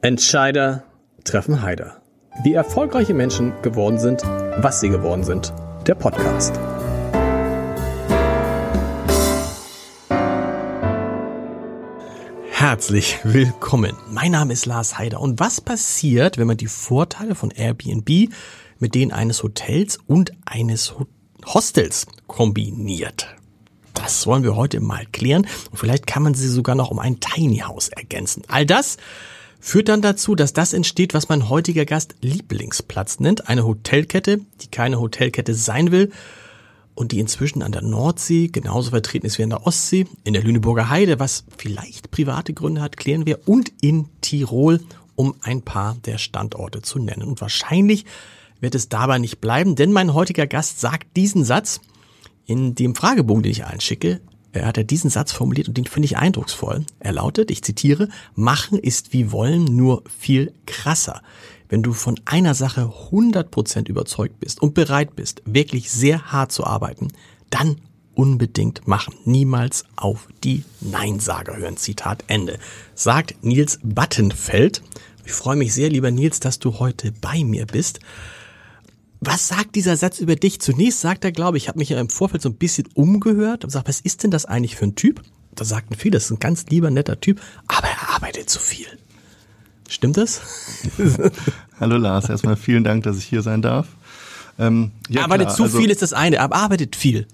Entscheider treffen Heider. Wie erfolgreiche Menschen geworden sind, was sie geworden sind. Der Podcast. Herzlich willkommen. Mein Name ist Lars Heider. Und was passiert, wenn man die Vorteile von Airbnb mit denen eines Hotels und eines Hostels kombiniert? Das wollen wir heute mal klären. Und vielleicht kann man sie sogar noch um ein Tiny House ergänzen. All das führt dann dazu, dass das entsteht, was mein heutiger Gast Lieblingsplatz nennt. Eine Hotelkette, die keine Hotelkette sein will und die inzwischen an der Nordsee genauso vertreten ist wie an der Ostsee, in der Lüneburger Heide, was vielleicht private Gründe hat, klären wir, und in Tirol, um ein paar der Standorte zu nennen. Und wahrscheinlich wird es dabei nicht bleiben, denn mein heutiger Gast sagt diesen Satz in dem Fragebogen, den ich allen schicke, hat er diesen Satz formuliert und den finde ich eindrucksvoll. Er lautet, ich zitiere, machen ist wie wollen, nur viel krasser. Wenn du von einer Sache 100% überzeugt bist und bereit bist, wirklich sehr hart zu arbeiten, dann unbedingt machen. Niemals auf die Neinsager hören. Zitat Ende. Sagt Nils Battenfeld. Ich freue mich sehr, lieber Nils, dass du heute bei mir bist. Was sagt dieser Satz über dich? Zunächst sagt er, glaube ich, ich habe mich ja im Vorfeld so ein bisschen umgehört und sagt, was ist denn das eigentlich für ein Typ? Da sagten viele, das ist ein ganz lieber, netter Typ, aber er arbeitet zu viel. Stimmt das? Hallo Lars, erstmal vielen Dank, dass ich hier sein darf. Ähm, ja, arbeitet klar, zu also, viel ist das eine, aber arbeitet viel.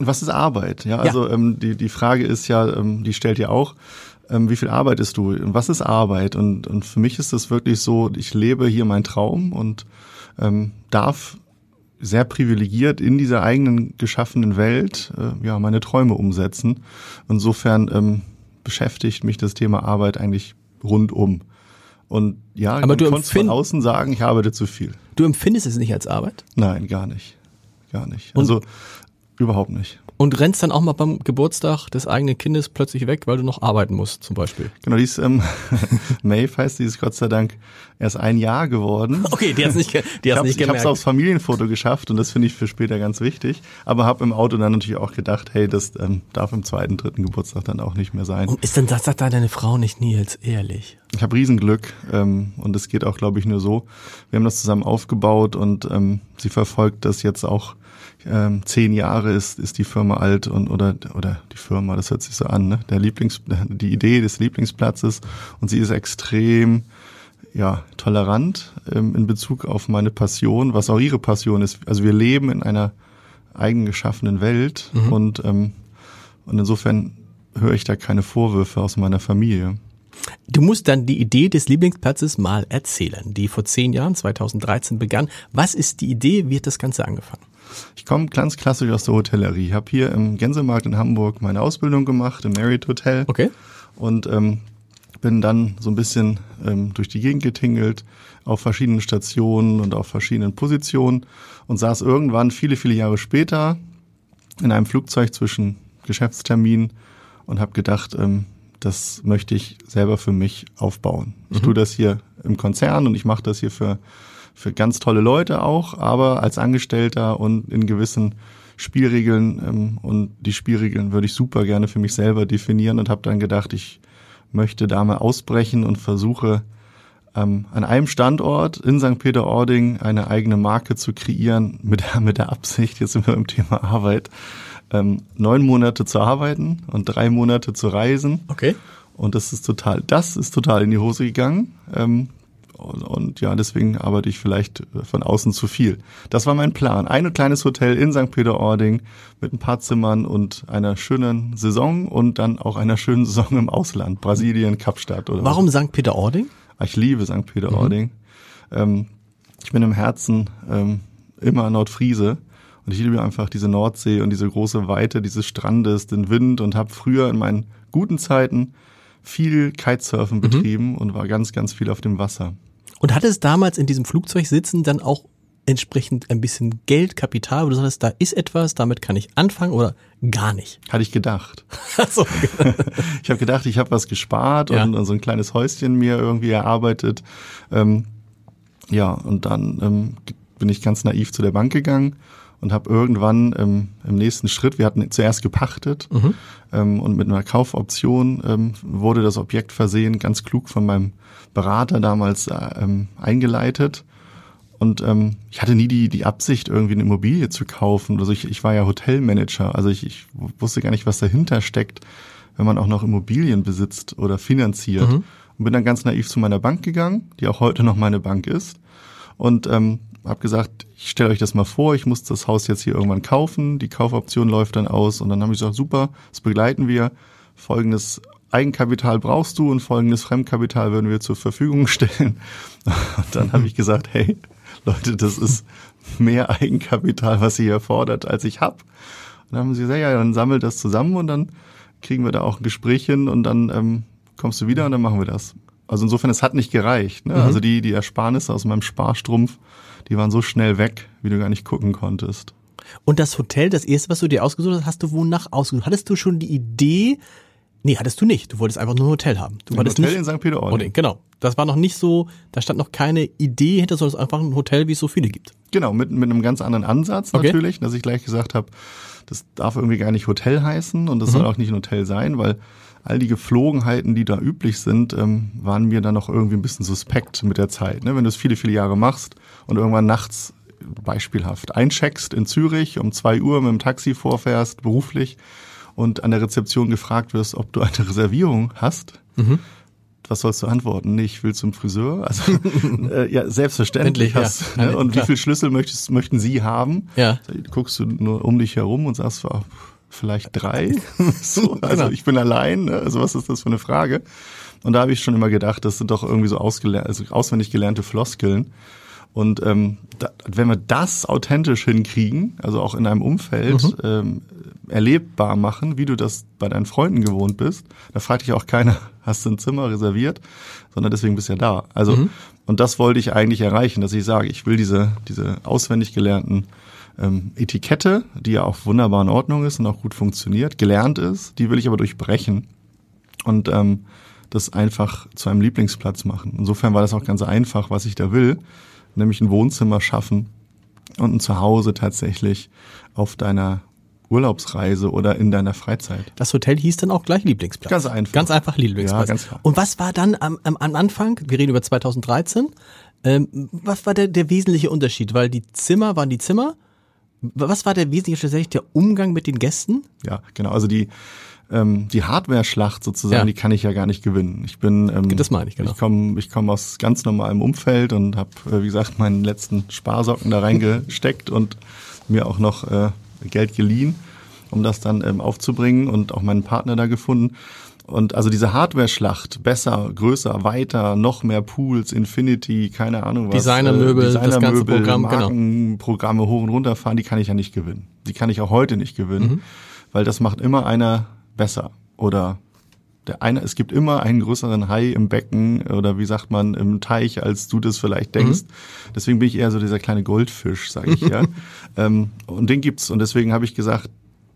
Was ist Arbeit? Ja, also ja. Ähm, die, die Frage ist ja, ähm, die stellt ihr auch, ähm, wie viel arbeitest du? Und was ist Arbeit? Und, und für mich ist es wirklich so, ich lebe hier meinen Traum und ähm, darf sehr privilegiert in dieser eigenen geschaffenen Welt äh, ja meine Träume umsetzen. Insofern ähm, beschäftigt mich das Thema Arbeit eigentlich rundum. Und ja, Aber man konnte von außen sagen, ich arbeite zu viel. Du empfindest es nicht als Arbeit? Nein, gar nicht. Gar nicht. Und also überhaupt nicht. Und rennst dann auch mal beim Geburtstag des eigenen Kindes plötzlich weg, weil du noch arbeiten musst, zum Beispiel. Genau, die ist, ähm, Maeve heißt, die ist Gott sei Dank erst ein Jahr geworden. Okay, die hat's nicht, die hat's ich hab's, nicht gemerkt. Ich habe es aufs Familienfoto geschafft und das finde ich für später ganz wichtig. Aber habe im Auto dann natürlich auch gedacht, hey, das ähm, darf im zweiten, dritten Geburtstag dann auch nicht mehr sein. Und ist denn das sagt da deine Frau nicht Nils, ehrlich? Ich habe Riesenglück ähm, und es geht auch, glaube ich, nur so. Wir haben das zusammen aufgebaut und ähm, sie verfolgt das jetzt auch ähm, zehn Jahre ist, ist die Firma alt und oder oder die Firma, das hört sich so an, ne? Der Lieblings, die Idee des Lieblingsplatzes und sie ist extrem ja tolerant ähm, in Bezug auf meine Passion, was auch ihre Passion ist. Also wir leben in einer eigen geschaffenen Welt mhm. und ähm, und insofern höre ich da keine Vorwürfe aus meiner Familie. Du musst dann die Idee des Lieblingsplatzes mal erzählen, die vor zehn Jahren, 2013 begann. Was ist die Idee? Wie hat das Ganze angefangen? Ich komme ganz klassisch aus der Hotellerie. Ich habe hier im Gänsemarkt in Hamburg meine Ausbildung gemacht, im Marriott Hotel. Okay. Und ähm, bin dann so ein bisschen ähm, durch die Gegend getingelt, auf verschiedenen Stationen und auf verschiedenen Positionen und saß irgendwann viele, viele Jahre später in einem Flugzeug zwischen Geschäftstermin und habe gedacht, ähm, das möchte ich selber für mich aufbauen. Ich mhm. tue das hier im Konzern und ich mache das hier für für ganz tolle Leute auch, aber als Angestellter und in gewissen Spielregeln ähm, und die Spielregeln würde ich super gerne für mich selber definieren und habe dann gedacht, ich möchte da mal ausbrechen und versuche ähm, an einem Standort in St. Peter-Ording eine eigene Marke zu kreieren mit, mit der Absicht, jetzt sind wir im Thema Arbeit, ähm, neun Monate zu arbeiten und drei Monate zu reisen. Okay. Und das ist total, das ist total in die Hose gegangen. Ähm, und, und ja, deswegen arbeite ich vielleicht von außen zu viel. Das war mein Plan. Ein kleines Hotel in St. Peter-Ording mit ein paar Zimmern und einer schönen Saison und dann auch einer schönen Saison im Ausland, Brasilien, Kapstadt oder Warum St. Peter-Ording? Ah, ich liebe St. Peter-Ording. Mhm. Ähm, ich bin im Herzen ähm, immer Nordfriese und ich liebe einfach diese Nordsee und diese große Weite dieses Strandes, den Wind und habe früher in meinen guten Zeiten viel Kitesurfen mhm. betrieben und war ganz, ganz viel auf dem Wasser. Und hatte es damals in diesem Flugzeug sitzen dann auch entsprechend ein bisschen Geld, Kapital, wo du sagst, da ist etwas, damit kann ich anfangen oder gar nicht? Hatte ich gedacht. so. ich habe gedacht, ich habe was gespart ja. und, und, so ein kleines Häuschen mir irgendwie erarbeitet. Ähm, ja, und dann ähm, bin ich ganz naiv zu der Bank gegangen und habe irgendwann ähm, im nächsten Schritt, wir hatten zuerst gepachtet Mhm. ähm, und mit einer Kaufoption ähm, wurde das Objekt versehen, ganz klug von meinem Berater damals äh, ähm, eingeleitet. Und ähm, ich hatte nie die, die Absicht, irgendwie eine Immobilie zu kaufen. Also ich, ich war ja Hotelmanager, also ich, ich wusste gar nicht, was dahinter steckt, wenn man auch noch Immobilien besitzt oder finanziert. Mhm. Und bin dann ganz naiv zu meiner Bank gegangen, die auch heute noch meine Bank ist. Und ähm, habe gesagt, ich stelle euch das mal vor, ich muss das Haus jetzt hier irgendwann kaufen, die Kaufoption läuft dann aus. Und dann habe ich gesagt, super, das begleiten wir. Folgendes Eigenkapital brauchst du und folgendes Fremdkapital würden wir zur Verfügung stellen. Und dann habe ich gesagt, hey, Leute, das ist mehr Eigenkapital, was ihr hier fordert, als ich hab. Und dann haben sie gesagt, ja, dann sammelt das zusammen und dann kriegen wir da auch ein Gespräch hin und dann ähm, kommst du wieder und dann machen wir das. Also insofern, es hat nicht gereicht. Ne? Mhm. Also die, die Ersparnisse aus meinem Sparstrumpf, die waren so schnell weg, wie du gar nicht gucken konntest. Und das Hotel, das erste, was du dir ausgesucht hast, hast du wonach ausgesucht? Hattest du schon die Idee? Nee, hattest du nicht. Du wolltest einfach nur ein Hotel haben. Du Ein Hotel nicht in St. Peter-Ording. genau. Das war noch nicht so, da stand noch keine Idee hinter, sondern es ist einfach ein Hotel, wie es so viele gibt. Genau, mit, mit einem ganz anderen Ansatz Okay. natürlich, dass ich gleich gesagt habe, das darf irgendwie gar nicht Hotel heißen und das soll auch nicht ein Hotel sein, weil all die Geflogenheiten, die da üblich sind, ähm, waren mir dann noch irgendwie ein bisschen suspekt mit der Zeit. Ne? Wenn du es viele, viele Jahre machst und irgendwann nachts beispielhaft eincheckst in Zürich, um zwei Uhr mit dem Taxi vorfährst, beruflich, und an der Rezeption gefragt wirst, ob du eine Reservierung hast, was sollst du antworten? Nee, ich will zum Friseur. Also äh, ja, selbstverständlich. Hast, Ja, ne? Und klar. wie viel Schlüssel möchtest, möchten Sie haben? Ja. Guckst du nur um dich herum und sagst, ah, vielleicht drei? so, also Genau. ich bin allein. Ne? Also was ist das für eine Frage? Und da habe ich schon immer gedacht, das sind doch irgendwie so also auswendig gelernte Floskeln. Und ähm, da, wenn wir das authentisch hinkriegen, also auch in einem Umfeld Mhm. ähm, erlebbar machen, wie du das bei deinen Freunden gewohnt bist, da fragt dich auch keiner, hast du ein Zimmer reserviert, sondern deswegen bist du ja da. Also Mhm. und das wollte ich eigentlich erreichen, dass ich sage, ich will diese diese auswendig gelernten ähm, Etikette, die ja auch wunderbar in Ordnung ist und auch gut funktioniert, gelernt ist, die will ich aber durchbrechen und ähm, das einfach zu einem Lieblingsplatz machen. Insofern war das auch ganz einfach, was ich da will, nämlich ein Wohnzimmer schaffen und ein Zuhause tatsächlich auf deiner Urlaubsreise oder in deiner Freizeit. Das Hotel hieß dann auch gleich Lieblingsplatz. Ganz einfach. Ganz einfach Lieblingsplatz. Ja, ganz klar. Und was war dann am, am, am Anfang, wir reden über 2013, ähm, was war der, der wesentliche Unterschied? Weil die Zimmer waren die Zimmer. Was war der wesentliche tatsächlich der Umgang mit den Gästen? Ja, genau. Also die ähm, die Hardware-Schlacht sozusagen, Ja. die kann ich ja gar nicht gewinnen. Ich bin, ähm, Das meine ich, genau. Ich komme, ich komme aus ganz normalem Umfeld und habe, äh, wie gesagt, meinen letzten Sparsocken da reingesteckt und mir auch noch äh, Geld geliehen, um das dann ähm, aufzubringen und auch meinen Partner da gefunden. Und also diese Hardware-Schlacht, besser, größer, weiter, noch mehr Pools, Infinity, keine Ahnung was. Designermöbel, das ganze Designermöbel, Programm, genau. Markenprogramme hoch und runter fahren, die kann ich ja nicht gewinnen. Die kann ich auch heute nicht gewinnen, Mhm. weil das macht immer einer besser. Oder der eine, es gibt immer einen größeren Hai im Becken oder wie sagt man, im Teich, als du das vielleicht denkst. Deswegen bin ich eher so dieser kleine Goldfisch, sage ich ja. ähm, und den gibt's. Und deswegen habe ich gesagt,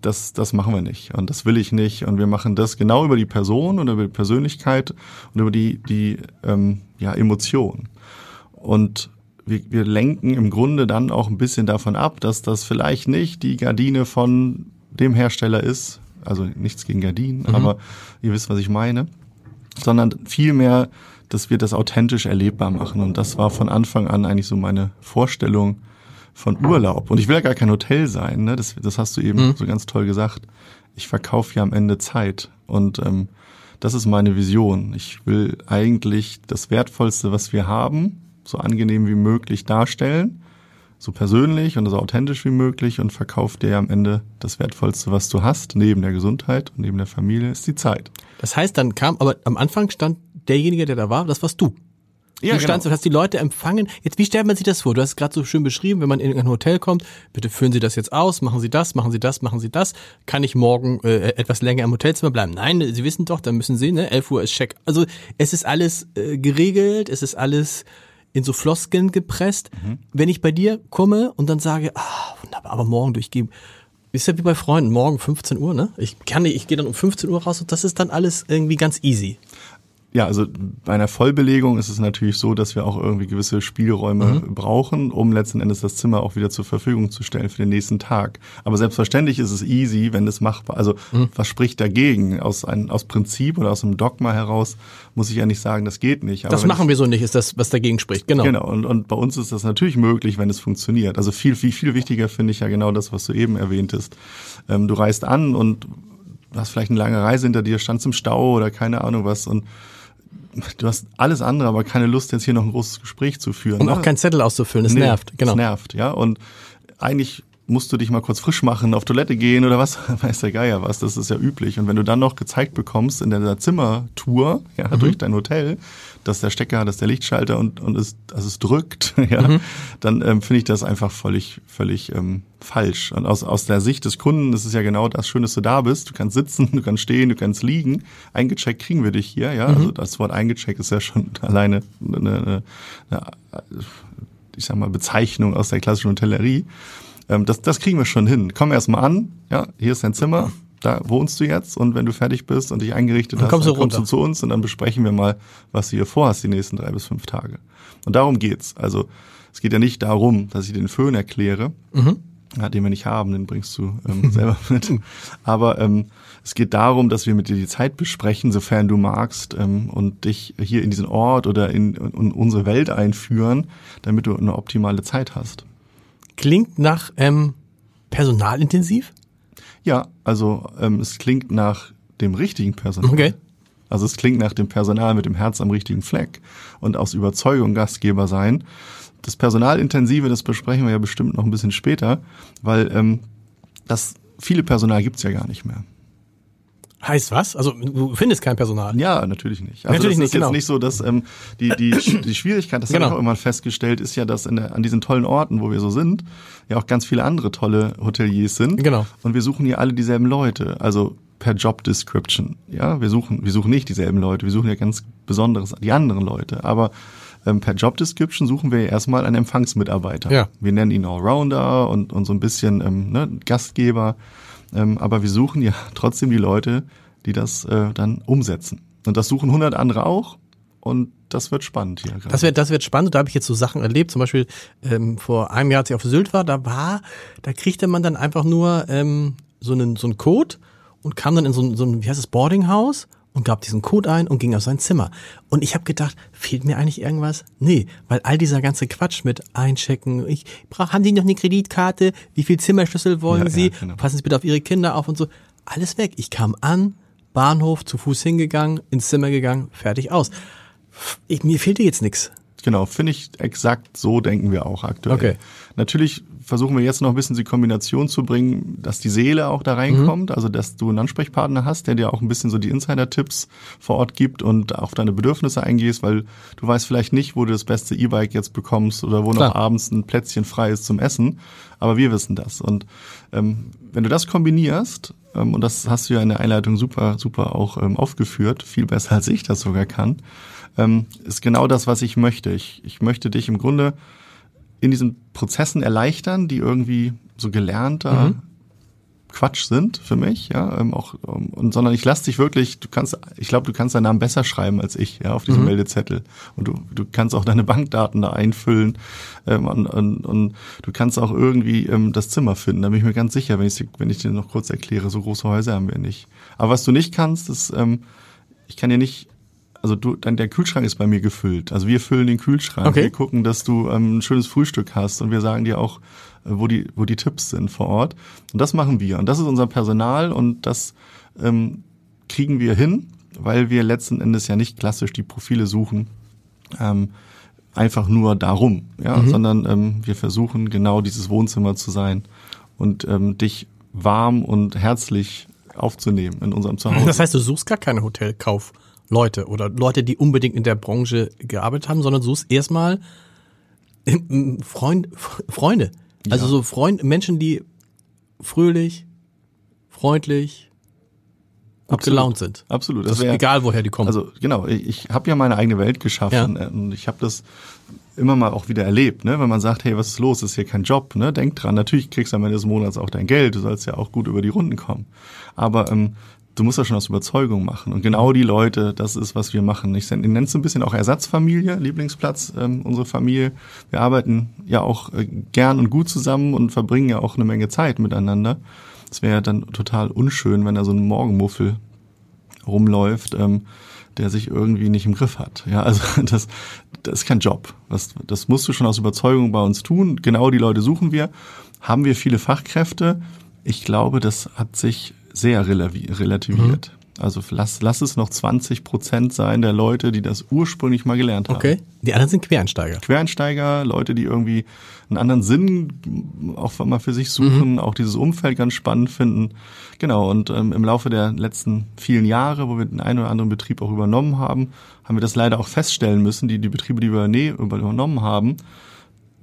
das, das machen wir nicht. Und das will ich nicht. Und wir machen das genau über die Person und über die Persönlichkeit und über die, die ähm, ja, Emotion. Und wir, wir lenken im Grunde dann auch ein bisschen davon ab, dass das vielleicht nicht die Gardine von dem Hersteller ist, also nichts gegen Gardinen, aber ihr wisst, was ich meine, sondern vielmehr, dass wir das authentisch erlebbar machen. Und das war von Anfang an eigentlich so meine Vorstellung von Urlaub. Und ich will ja gar kein Hotel sein, ne? das, das hast du eben so ganz toll gesagt. Ich verkaufe ja am Ende Zeit. Und ähm, das ist meine Vision. Ich will eigentlich das Wertvollste, was wir haben, so angenehm wie möglich darstellen, so persönlich und so authentisch wie möglich und verkauf dir am Ende das Wertvollste, was du hast, neben der Gesundheit und neben der Familie, ist die Zeit. Das heißt, dann kam, aber am Anfang stand derjenige, der da war, das warst du. Ja, du standst und hast die Leute empfangen. Jetzt, wie stellt man sich das vor? Du hast es gerade so schön beschrieben, wenn man in ein Hotel kommt, bitte führen Sie das jetzt aus, machen Sie das, machen Sie das, machen Sie das. Kann ich morgen äh, etwas länger im Hotelzimmer bleiben? Nein, Sie wissen doch, dann müssen Sie, ne? 11 Uhr ist Check. Also es ist alles äh, geregelt, es ist alles in so Floskeln gepresst. Wenn ich bei dir komme und dann sage, ah, wunderbar, aber morgen durchgeben. Ist ja wie bei Freunden, morgen 15 Uhr, ne? Ich kann nicht, ich gehe dann um 15 Uhr raus und das ist dann alles irgendwie ganz easy. Ja, also bei einer Vollbelegung ist es natürlich so, dass wir auch irgendwie gewisse Spielräume mhm. brauchen, um letzten Endes das Zimmer auch wieder zur Verfügung zu stellen für den nächsten Tag. Aber selbstverständlich ist es easy, wenn es machbar. Also mhm. was spricht dagegen? Aus ein, aus Prinzip oder aus einem Dogma heraus muss ich ja nicht sagen, das geht nicht. Aber das machen ich, wir so nicht, ist das, was dagegen spricht. Genau. Genau. Und, und bei uns ist das natürlich möglich, wenn es funktioniert. Also viel, viel, viel wichtiger finde ich ja genau das, was du eben erwähntest. Ähm, du reist an und hast vielleicht eine lange Reise hinter dir, standst im Stau oder keine Ahnung was und du hast alles andere, aber keine Lust, jetzt hier noch ein großes Gespräch zu führen. Und ne? auch kein Zettel auszufüllen, das nee, nervt. Genau. Das nervt, ja. Und eigentlich musst du dich mal kurz frisch machen, auf Toilette gehen oder was, weiß der Geier was, das ist ja üblich. Und wenn du dann noch gezeigt bekommst in der Zimmertour, ja, mhm. durch dein Hotel, dass der Stecker, dass der Lichtschalter und, und es, also es drückt, ja, mhm. dann ähm, finde ich das einfach völlig, völlig ähm, falsch. Und aus, aus der Sicht des Kunden ist es ja genau das Schön, dass du da bist. Du kannst sitzen, du kannst stehen, du kannst liegen. Eingecheckt kriegen wir dich hier, ja. Mhm. Also das Wort eingecheckt ist ja schon alleine eine, eine, eine ich sag mal, Bezeichnung aus der klassischen Hotellerie. Ähm, das, das kriegen wir schon hin. Komm erst mal an, ja, hier ist dein Zimmer, da wohnst du jetzt und wenn du fertig bist und dich eingerichtet dann hast, kommst dann kommst du zu uns und dann besprechen wir mal, was du hier vorhast die nächsten drei bis fünf Tage. Und darum geht's. Also es geht ja nicht darum, dass ich den Föhn erkläre, mhm. ja, den wir nicht haben, den bringst du ähm, selber mit. Aber ähm, es geht darum, dass wir mit dir die Zeit besprechen, sofern du magst, ähm, und dich hier in diesen Ort oder in, in unsere Welt einführen, damit du eine optimale Zeit hast. Klingt nach ähm, personalintensiv? Ja, also ähm, es klingt nach dem richtigen Personal. Okay. Also es klingt nach dem Personal mit dem Herz am richtigen Fleck und aus Überzeugung Gastgeber sein. Das Personalintensive, das besprechen wir ja bestimmt noch ein bisschen später, weil ähm, das viele Personal gibt's ja gar nicht mehr. Heißt was? Also du findest kein Personal? Ja, natürlich nicht. Also natürlich das ist nicht, jetzt genau. nicht so, dass ähm, die, die, die Schwierigkeit, das genau. habe ich auch immer festgestellt, ist ja, dass in der, an diesen tollen Orten, wo wir so sind, ja auch ganz viele andere tolle Hoteliers sind. Genau. Und wir suchen hier alle dieselben Leute. Also per Job Description. Ja, wir suchen, wir suchen nicht dieselben Leute, wir suchen ja ganz besonderes, die anderen Leute. Aber ähm, per Job Description suchen wir ja erstmal einen Empfangsmitarbeiter. Ja. Wir nennen ihn Allrounder und, und so ein bisschen ähm, ne, Gastgeber. Ähm, aber wir suchen ja trotzdem die Leute, die das äh, dann umsetzen. Und das suchen 100 andere auch. Und das wird spannend hier. Gerade. Das wird, das wird spannend. Da habe ich jetzt so Sachen erlebt. Zum Beispiel ähm, vor einem Jahr, als ich auf Sylt war, da war, da kriegte man dann einfach nur ähm, so einen so einen Code und kam dann in so ein, so ein wie heißt es Boardinghaus und gab diesen Code ein und ging auf sein Zimmer. Und ich habe gedacht, fehlt mir eigentlich irgendwas? Nee, weil all dieser ganze Quatsch mit einchecken, ich brauch, haben Sie noch eine Kreditkarte? Wie viel Zimmerschlüssel wollen ja, Sie? Ja, genau. Passen Sie bitte auf Ihre Kinder auf und so. Alles weg. Ich kam an, Bahnhof, zu Fuß hingegangen, ins Zimmer gegangen, fertig aus. Ich, mir fehlte jetzt nichts. Genau, finde ich exakt so denken wir auch aktuell. Okay. Natürlich versuchen wir jetzt noch ein bisschen die Kombination zu bringen, dass die Seele auch da reinkommt, mhm. also dass du einen Ansprechpartner hast, der dir auch ein bisschen so die Insider-Tipps vor Ort gibt und auf deine Bedürfnisse eingehst, weil du weißt vielleicht nicht, wo du das beste E-Bike jetzt bekommst oder wo Klar. noch abends ein Plätzchen frei ist zum Essen, aber wir wissen das. Und ähm, wenn du das kombinierst, ähm, und das hast du ja in der Einleitung super, super auch ähm, aufgeführt, viel besser als ich das sogar kann, ähm, ist genau das, was ich möchte. Ich, ich möchte dich im Grunde in diesen Prozessen erleichtern, die irgendwie so gelernter mhm. Quatsch sind für mich, ja, ähm, auch ähm, und sondern ich lasse dich wirklich, du kannst, ich glaube, du kannst deinen Namen besser schreiben als ich, ja, auf diesem mhm. Meldezettel und du du kannst auch deine Bankdaten da einfüllen ähm, und, und, und du kannst auch irgendwie ähm, das Zimmer finden. Da bin ich mir ganz sicher, wenn ich wenn ich dir noch kurz erkläre, so große Häuser haben wir nicht. Aber was du nicht kannst, ist, ähm, ich kann dir nicht also du, dann der Kühlschrank ist bei mir gefüllt. Also wir füllen den Kühlschrank. Okay. Wir gucken, dass du ähm, ein schönes Frühstück hast und wir sagen dir auch, äh, wo die, wo die Tipps sind vor Ort. Und das machen wir. Und das ist unser Personal und das ähm, kriegen wir hin, weil wir letzten Endes ja nicht klassisch die Profile suchen. Ähm, einfach nur darum, ja, mhm. sondern ähm, wir versuchen genau dieses Wohnzimmer zu sein und ähm, dich warm und herzlich aufzunehmen in unserem Zuhause. Das heißt, du suchst gar keine Hotelkauf Leute oder Leute, die unbedingt in der Branche gearbeitet haben, sondern suchst erstmal Freund, Freunde. Also ja. so Freund, Menschen, die fröhlich, freundlich, gut Absolut. gelaunt sind. Absolut. Das, das ist egal, woher die kommen. Also genau, ich, ich habe ja meine eigene Welt geschaffen ja. und ich habe das immer mal auch wieder erlebt, ne? wenn man sagt, hey, was ist los, das ist hier kein Job, ne? denk dran, natürlich kriegst du am Ende des Monats auch dein Geld, du sollst ja auch gut über die Runden kommen. Aber ähm, du musst das schon aus Überzeugung machen. Und genau die Leute, das ist, was wir machen. Ich nenne es ein bisschen auch Ersatzfamilie, Lieblingsplatz, ähm, unsere Familie. Wir arbeiten ja auch äh, gern und gut zusammen und verbringen ja auch eine Menge Zeit miteinander. Es wäre dann total unschön, wenn da so ein Morgenmuffel rumläuft, ähm, der sich irgendwie nicht im Griff hat. Ja, also das, das ist kein Job. Das, das musst du schon aus Überzeugung bei uns tun. Genau die Leute suchen wir. Haben wir viele Fachkräfte? Ich glaube, das hat sich sehr relativiert. Mhm. Also lass, lass es noch 20 Prozent sein der Leute, die das ursprünglich mal gelernt haben. Okay. Die anderen sind Quereinsteiger. Quereinsteiger, Leute, die irgendwie einen anderen Sinn auch mal für sich suchen, mhm. auch dieses Umfeld ganz spannend finden. Genau. Und ähm, im Laufe der letzten vielen Jahre, wo wir den einen oder anderen Betrieb auch übernommen haben, haben wir das leider auch feststellen müssen. Die, die Betriebe, die wir übernommen haben,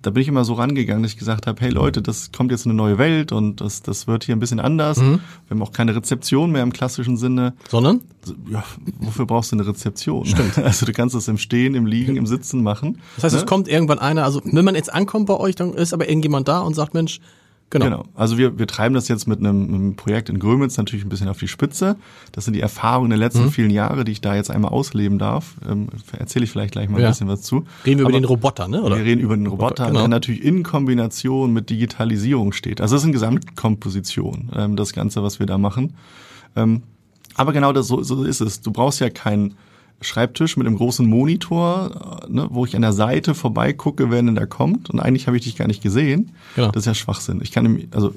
da bin ich immer so rangegangen, dass ich gesagt habe, hey Leute, das kommt jetzt eine neue Welt und das, das wird hier ein bisschen anders. Mhm. Wir haben auch keine Rezeption mehr im klassischen Sinne. Sondern? Ja, wofür brauchst du eine Rezeption? Stimmt. Also du kannst es im Stehen, im Liegen, im Sitzen machen. Das heißt, ne? es kommt irgendwann einer, also wenn man jetzt ankommt bei euch, dann ist aber irgendjemand da und sagt, Mensch, Genau. genau. Also wir, wir treiben das jetzt mit einem, einem Projekt in Grömitz natürlich ein bisschen auf die Spitze. Das sind die Erfahrungen der letzten mhm. vielen Jahre, die ich da jetzt einmal ausleben darf. Ähm, Erzähle ich vielleicht gleich mal ja. ein bisschen was zu. Reden wir Aber über den Roboter, ne? Oder? Wir reden über den Roboter, genau. der natürlich in Kombination mit Digitalisierung steht. Also das ist eine Gesamtkomposition, ähm, das Ganze, was wir da machen. Ähm, aber genau das, so, so ist es. Du brauchst ja kein Schreibtisch mit einem großen Monitor, äh, ne, wo ich an der Seite vorbeigucke, wer denn da kommt. Und eigentlich habe ich dich gar nicht gesehen. Genau. Das ist ja Schwachsinn. Ich kann, also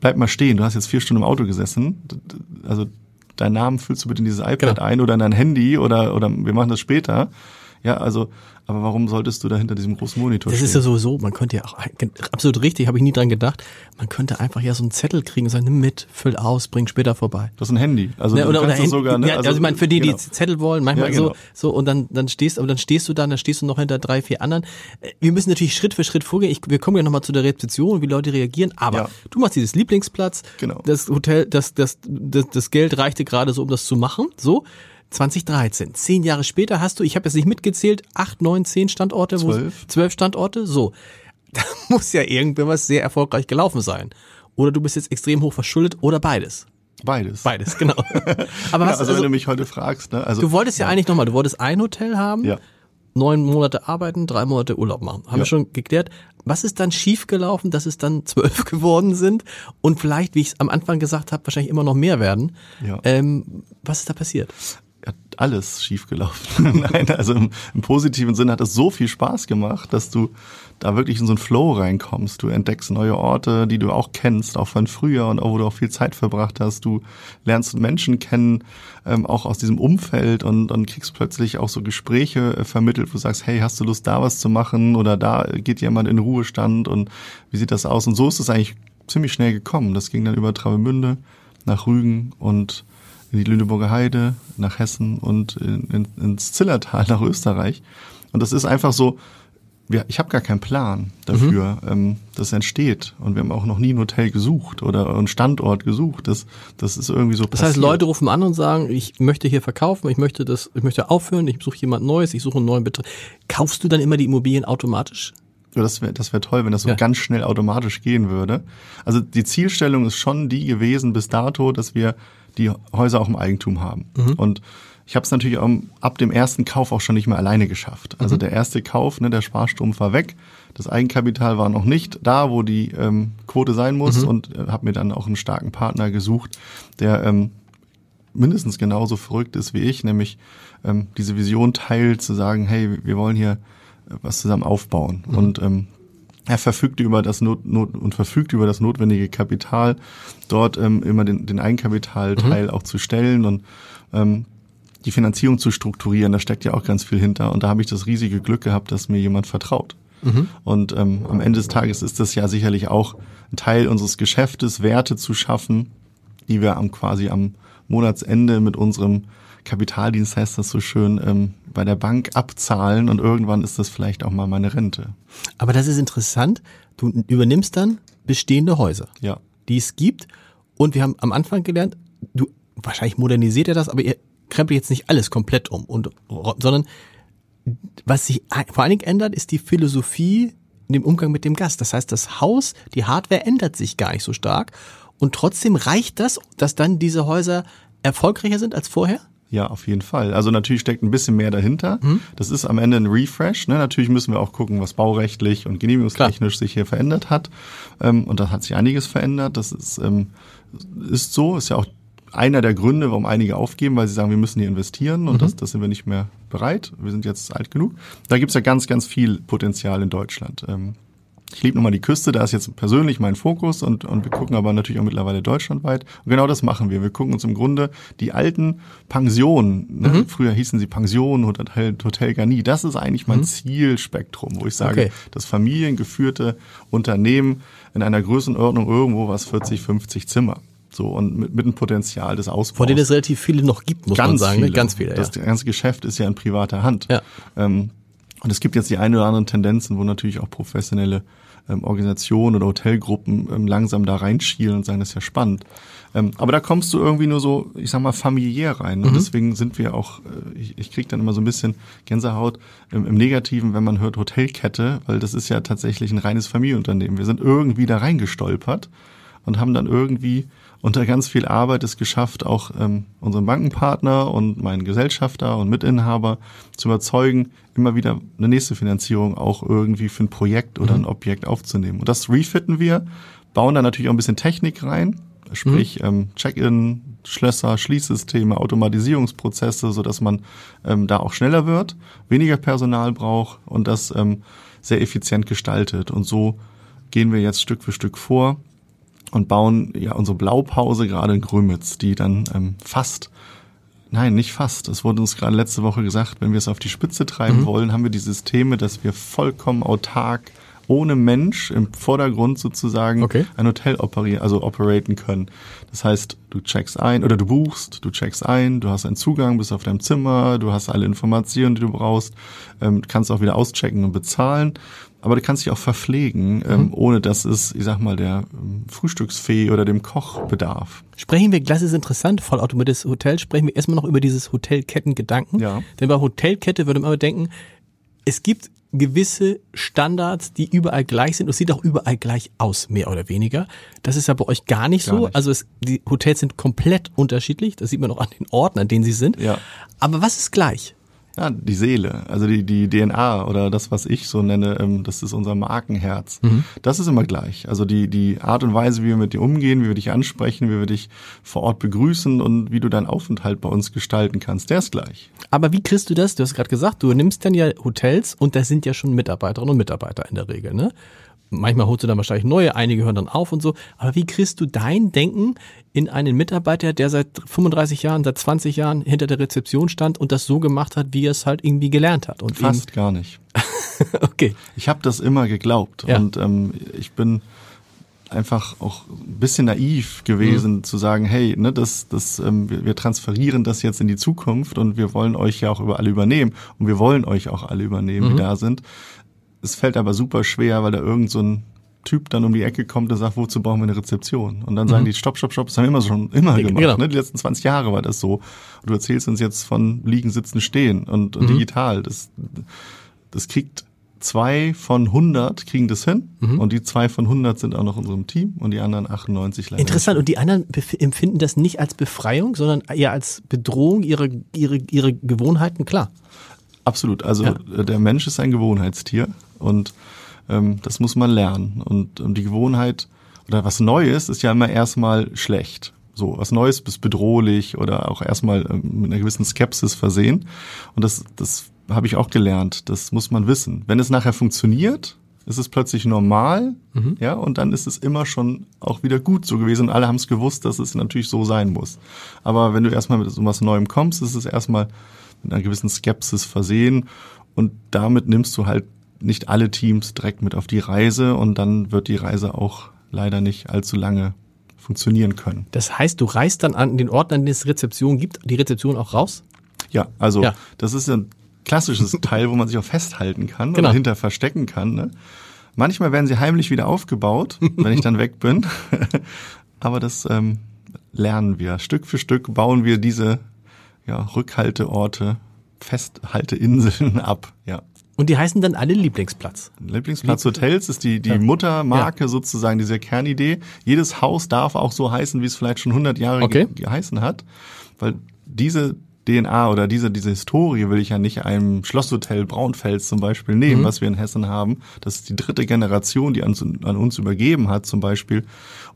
bleib mal stehen. Du hast jetzt vier Stunden im Auto gesessen. Also deinen Namen füllst du bitte in dieses iPad genau. ein oder in dein Handy oder oder wir machen das später. Ja, also aber warum solltest du da hinter diesem großen Monitor das stehen? Das ist ja sowieso, man könnte ja auch, absolut richtig, habe ich nie dran gedacht, man könnte einfach ja so einen Zettel kriegen und sagen, nimm mit, füll aus, bring später vorbei. Das ist ein Handy. Also ne, oder, oder Handy, sogar, ne? ja, also, also ich meine, für die, genau. die Zettel wollen, manchmal ja, genau. so, so und dann, dann stehst, aber dann stehst du da, dann stehst du noch hinter drei, vier anderen. Wir müssen natürlich Schritt für Schritt vorgehen. Ich, wir kommen ja nochmal zu der Rezeption, wie Leute reagieren, aber ja. du machst dieses Lieblingsplatz, genau. das Hotel, das, das, das, das Geld reichte gerade so, um das zu machen, so. 2013. Zehn Jahre später hast du, ich habe jetzt nicht mitgezählt, acht, neun, zehn Standorte, zwölf, zwölf Standorte. So, da muss ja irgendwas sehr erfolgreich gelaufen sein. Oder du bist jetzt extrem hoch verschuldet oder beides. Beides. Beides, genau. Aber was, ja, also, also, wenn du mich heute fragst, ne? Also, du wolltest ja, ja eigentlich nochmal, du wolltest ein Hotel haben, ja. neun Monate arbeiten, drei Monate Urlaub machen. Haben ja. wir schon geklärt. Was ist dann schiefgelaufen, dass es dann zwölf geworden sind und vielleicht, wie ich es am Anfang gesagt habe, wahrscheinlich immer noch mehr werden? Ja. Ähm, was ist da passiert? Alles schiefgelaufen. Nein, also im, im, positiven Sinne hat es so viel Spaß gemacht, dass du da wirklich in so einen Flow reinkommst. Du entdeckst neue Orte, die du auch kennst, auch von früher und auch wo du auch viel Zeit verbracht hast. Du lernst Menschen kennen, ähm, auch aus diesem Umfeld und, und kriegst plötzlich auch so Gespräche äh, vermittelt, wo du sagst, hey, hast du Lust, da was zu machen? Oder da geht jemand in Ruhestand und wie sieht das aus? Und so ist es eigentlich ziemlich schnell gekommen. Das ging dann über Travemünde nach Rügen und in die Lüneburger Heide, nach Hessen und in, in, ins Zillertal nach Österreich. Und das ist einfach so, wir, ich habe gar keinen Plan dafür, mhm. ähm, das entsteht. Und wir haben auch noch nie ein Hotel gesucht oder einen Standort gesucht. Das, das ist irgendwie so. Das passiert. heißt, Leute rufen an und sagen, ich möchte hier verkaufen, ich möchte das, ich möchte aufhören, ich suche jemand Neues, ich suche einen neuen Betrieb. Kaufst du dann immer die Immobilien automatisch? Ja, das wäre das wär toll, wenn das so ja. ganz schnell automatisch gehen würde. Also die Zielstellung ist schon die gewesen bis dato, dass wir die Häuser auch im Eigentum haben. Mhm. Und ich habe es natürlich auch ab dem ersten Kauf auch schon nicht mehr alleine geschafft. Also mhm. der erste Kauf, ne, der Sparstrom war weg, das Eigenkapital war noch nicht da, wo die ähm, Quote sein muss mhm. und äh, habe mir dann auch einen starken Partner gesucht, der ähm, mindestens genauso verrückt ist wie ich, nämlich ähm, diese Vision teilt, zu sagen, hey, wir wollen hier was zusammen aufbauen. Mhm. Und ähm, er verfügt über das Not, Not und verfügt über das notwendige Kapital, dort ähm, immer den, den Eigenkapitalteil mhm. auch zu stellen und ähm, die Finanzierung zu strukturieren. Da steckt ja auch ganz viel hinter. Und da habe ich das riesige Glück gehabt, dass mir jemand vertraut. Mhm. Und ähm, am Ende des Tages ist das ja sicherlich auch ein Teil unseres Geschäftes, Werte zu schaffen, die wir am quasi am Monatsende mit unserem Kapitaldienst heißt das so schön, ähm, bei der Bank abzahlen und irgendwann ist das vielleicht auch mal meine Rente. Aber das ist interessant. Du übernimmst dann bestehende Häuser, ja. die es gibt. Und wir haben am Anfang gelernt, du wahrscheinlich modernisiert ihr das, aber ihr krempelt jetzt nicht alles komplett um, und, sondern was sich vor allen Dingen ändert, ist die Philosophie in dem Umgang mit dem Gast. Das heißt, das Haus, die Hardware ändert sich gar nicht so stark und trotzdem reicht das, dass dann diese Häuser erfolgreicher sind als vorher? Ja, auf jeden Fall. Also natürlich steckt ein bisschen mehr dahinter. Mhm. Das ist am Ende ein Refresh. Ne? Natürlich müssen wir auch gucken, was baurechtlich und genehmigungstechnisch Klar. sich hier verändert hat. Ähm, und da hat sich einiges verändert. Das ist, ähm, ist so, ist ja auch einer der Gründe, warum einige aufgeben, weil sie sagen, wir müssen hier investieren und mhm. das, das sind wir nicht mehr bereit. Wir sind jetzt alt genug. Da gibt's ja ganz, ganz viel Potenzial in Deutschland. Ähm, ich liebe nochmal die Küste, da ist jetzt persönlich mein Fokus und, und wir gucken aber natürlich auch mittlerweile deutschlandweit. Und genau das machen wir. Wir gucken uns im Grunde die alten Pensionen, ne? mhm. früher hießen sie Pensionen, Hotel, Hotel Garni, das ist eigentlich mein mhm. Zielspektrum, wo ich sage, okay. das familiengeführte Unternehmen in einer Größenordnung irgendwo was 40, 50 Zimmer. So, und mit, mit dem Potenzial des Ausbaus. Von denen es relativ viele noch gibt, muss ganz man sagen. Ne? Viele. Ganz viele, ja. Das ganze Geschäft ist ja in privater Hand. Ja. Ähm, und es gibt jetzt die eine oder anderen Tendenzen, wo natürlich auch professionelle ähm, Organisationen oder Hotelgruppen ähm, langsam da reinschielen und sagen, das ist ja spannend. Ähm, aber da kommst du irgendwie nur so, ich sag mal, familiär rein. Und mhm. deswegen sind wir auch, äh, ich, ich kriege dann immer so ein bisschen Gänsehaut im, im Negativen, wenn man hört Hotelkette, weil das ist ja tatsächlich ein reines Familienunternehmen. Wir sind irgendwie da reingestolpert und haben dann irgendwie unter ganz viel Arbeit es geschafft, auch ähm, unseren Bankenpartner und meinen Gesellschafter und Mitinhaber zu überzeugen, immer wieder eine nächste Finanzierung auch irgendwie für ein Projekt oder ein mhm. Objekt aufzunehmen. Und das refitten wir, bauen da natürlich auch ein bisschen Technik rein, sprich mhm. ähm, Check-in, Schlösser, Schließsysteme, Automatisierungsprozesse, so dass man ähm, da auch schneller wird, weniger Personal braucht und das ähm, sehr effizient gestaltet. Und so gehen wir jetzt Stück für Stück vor und bauen ja unsere Blaupause gerade in Grömitz, die dann ähm, fast Nein, nicht fast. Es wurde uns gerade letzte Woche gesagt, wenn wir es auf die Spitze treiben mhm. wollen, haben wir die Systeme, dass wir vollkommen autark ohne Mensch im Vordergrund sozusagen okay. ein Hotel operieren, also operaten können. Das heißt, du checkst ein oder du buchst, du checkst ein, du hast einen Zugang, bist auf deinem Zimmer, du hast alle Informationen, die du brauchst, ähm, kannst auch wieder auschecken und bezahlen aber du kannst dich auch verpflegen, ähm, mhm. ohne dass es, ich sag mal, der ähm, Frühstücksfee oder dem Koch bedarf. Sprechen wir, das ist interessant, vollautomatisches Hotel, sprechen wir erstmal noch über dieses Hotelkettengedanken. Ja. Denn bei Hotelkette würde man immer denken, es gibt gewisse Standards, die überall gleich sind. Es sieht auch überall gleich aus, mehr oder weniger. Das ist ja bei euch gar nicht gar so. Nicht. Also es, die Hotels sind komplett unterschiedlich. Das sieht man auch an den Orten, an denen sie sind. Ja. Aber was ist gleich? Ja, die Seele, also die, die DNA oder das, was ich so nenne, ähm, das ist unser Markenherz. Mhm. Das ist immer gleich. Also die, die Art und Weise, wie wir mit dir umgehen, wie wir dich ansprechen, wie wir dich vor Ort begrüßen und wie du deinen Aufenthalt bei uns gestalten kannst, der ist gleich. Aber wie kriegst du das? Du hast gerade gesagt, du nimmst dann ja Hotels und da sind ja schon Mitarbeiterinnen und Mitarbeiter in der Regel, ne? Manchmal holst du dann wahrscheinlich neue, einige hören dann auf und so. Aber wie kriegst du dein Denken in einen Mitarbeiter, der seit 35 Jahren, seit 20 Jahren hinter der Rezeption stand und das so gemacht hat, wie er es halt irgendwie gelernt hat? Und Fast gar nicht. okay. Ich habe das immer geglaubt ja. und ähm, ich bin einfach auch ein bisschen naiv gewesen mhm. zu sagen, hey, ne, das, das, ähm, wir, wir transferieren das jetzt in die Zukunft und wir wollen euch ja auch über alle übernehmen und wir wollen euch auch alle übernehmen, mhm. die da sind. Es fällt aber super schwer, weil da irgend so ein Typ dann um die Ecke kommt und sagt, wozu brauchen wir eine Rezeption? Und dann sagen mhm. die, stopp, stopp, stopp, das haben wir immer schon immer gemacht. Genau. Ne? Die letzten 20 Jahre war das so. Und du erzählst uns jetzt von Liegen, Sitzen, Stehen und, und mhm. digital. Das, das kriegt zwei von 100 kriegen das hin mhm. und die zwei von 100 sind auch noch in unserem Team und die anderen 98 leider Interessant. Und die anderen empfinden das nicht als Befreiung, sondern eher als Bedrohung ihrer, ihre, ihre Gewohnheiten, klar. Absolut. Also ja. der Mensch ist ein Gewohnheitstier und ähm, das muss man lernen. Und, und die Gewohnheit oder was Neues ist ja immer erstmal schlecht. So, was Neues ist bedrohlich oder auch erstmal ähm, mit einer gewissen Skepsis versehen. Und das, das habe ich auch gelernt. Das muss man wissen. Wenn es nachher funktioniert, ist es plötzlich normal, mhm. ja, und dann ist es immer schon auch wieder gut so gewesen und alle haben es gewusst, dass es natürlich so sein muss. Aber wenn du erstmal mit so was Neuem kommst, ist es erstmal mit einer gewissen Skepsis versehen und damit nimmst du halt nicht alle Teams direkt mit auf die Reise und dann wird die Reise auch leider nicht allzu lange funktionieren können. Das heißt, du reist dann an den Orten, an denen es Rezeption gibt, die Rezeption auch raus? Ja, also ja. das ist ein klassisches Teil, wo man sich auch festhalten kann genau. oder hinter verstecken kann. Ne? Manchmal werden sie heimlich wieder aufgebaut, wenn ich dann weg bin. Aber das ähm, lernen wir. Stück für Stück bauen wir diese ja, Rückhalteorte, Festhalteinseln ab. Ja. Und die heißen dann alle Lieblingsplatz. Lieblingsplatz Hotels ist die, die Muttermarke sozusagen dieser Kernidee. Jedes Haus darf auch so heißen, wie es vielleicht schon 100 Jahre Okay. ge geheißen hat. Weil diese DNA oder diese, diese Historie will ich ja nicht einem Schlosshotel Braunfels zum Beispiel nehmen, was wir in Hessen haben. Das ist die dritte Generation, die an, an uns übergeben hat zum Beispiel.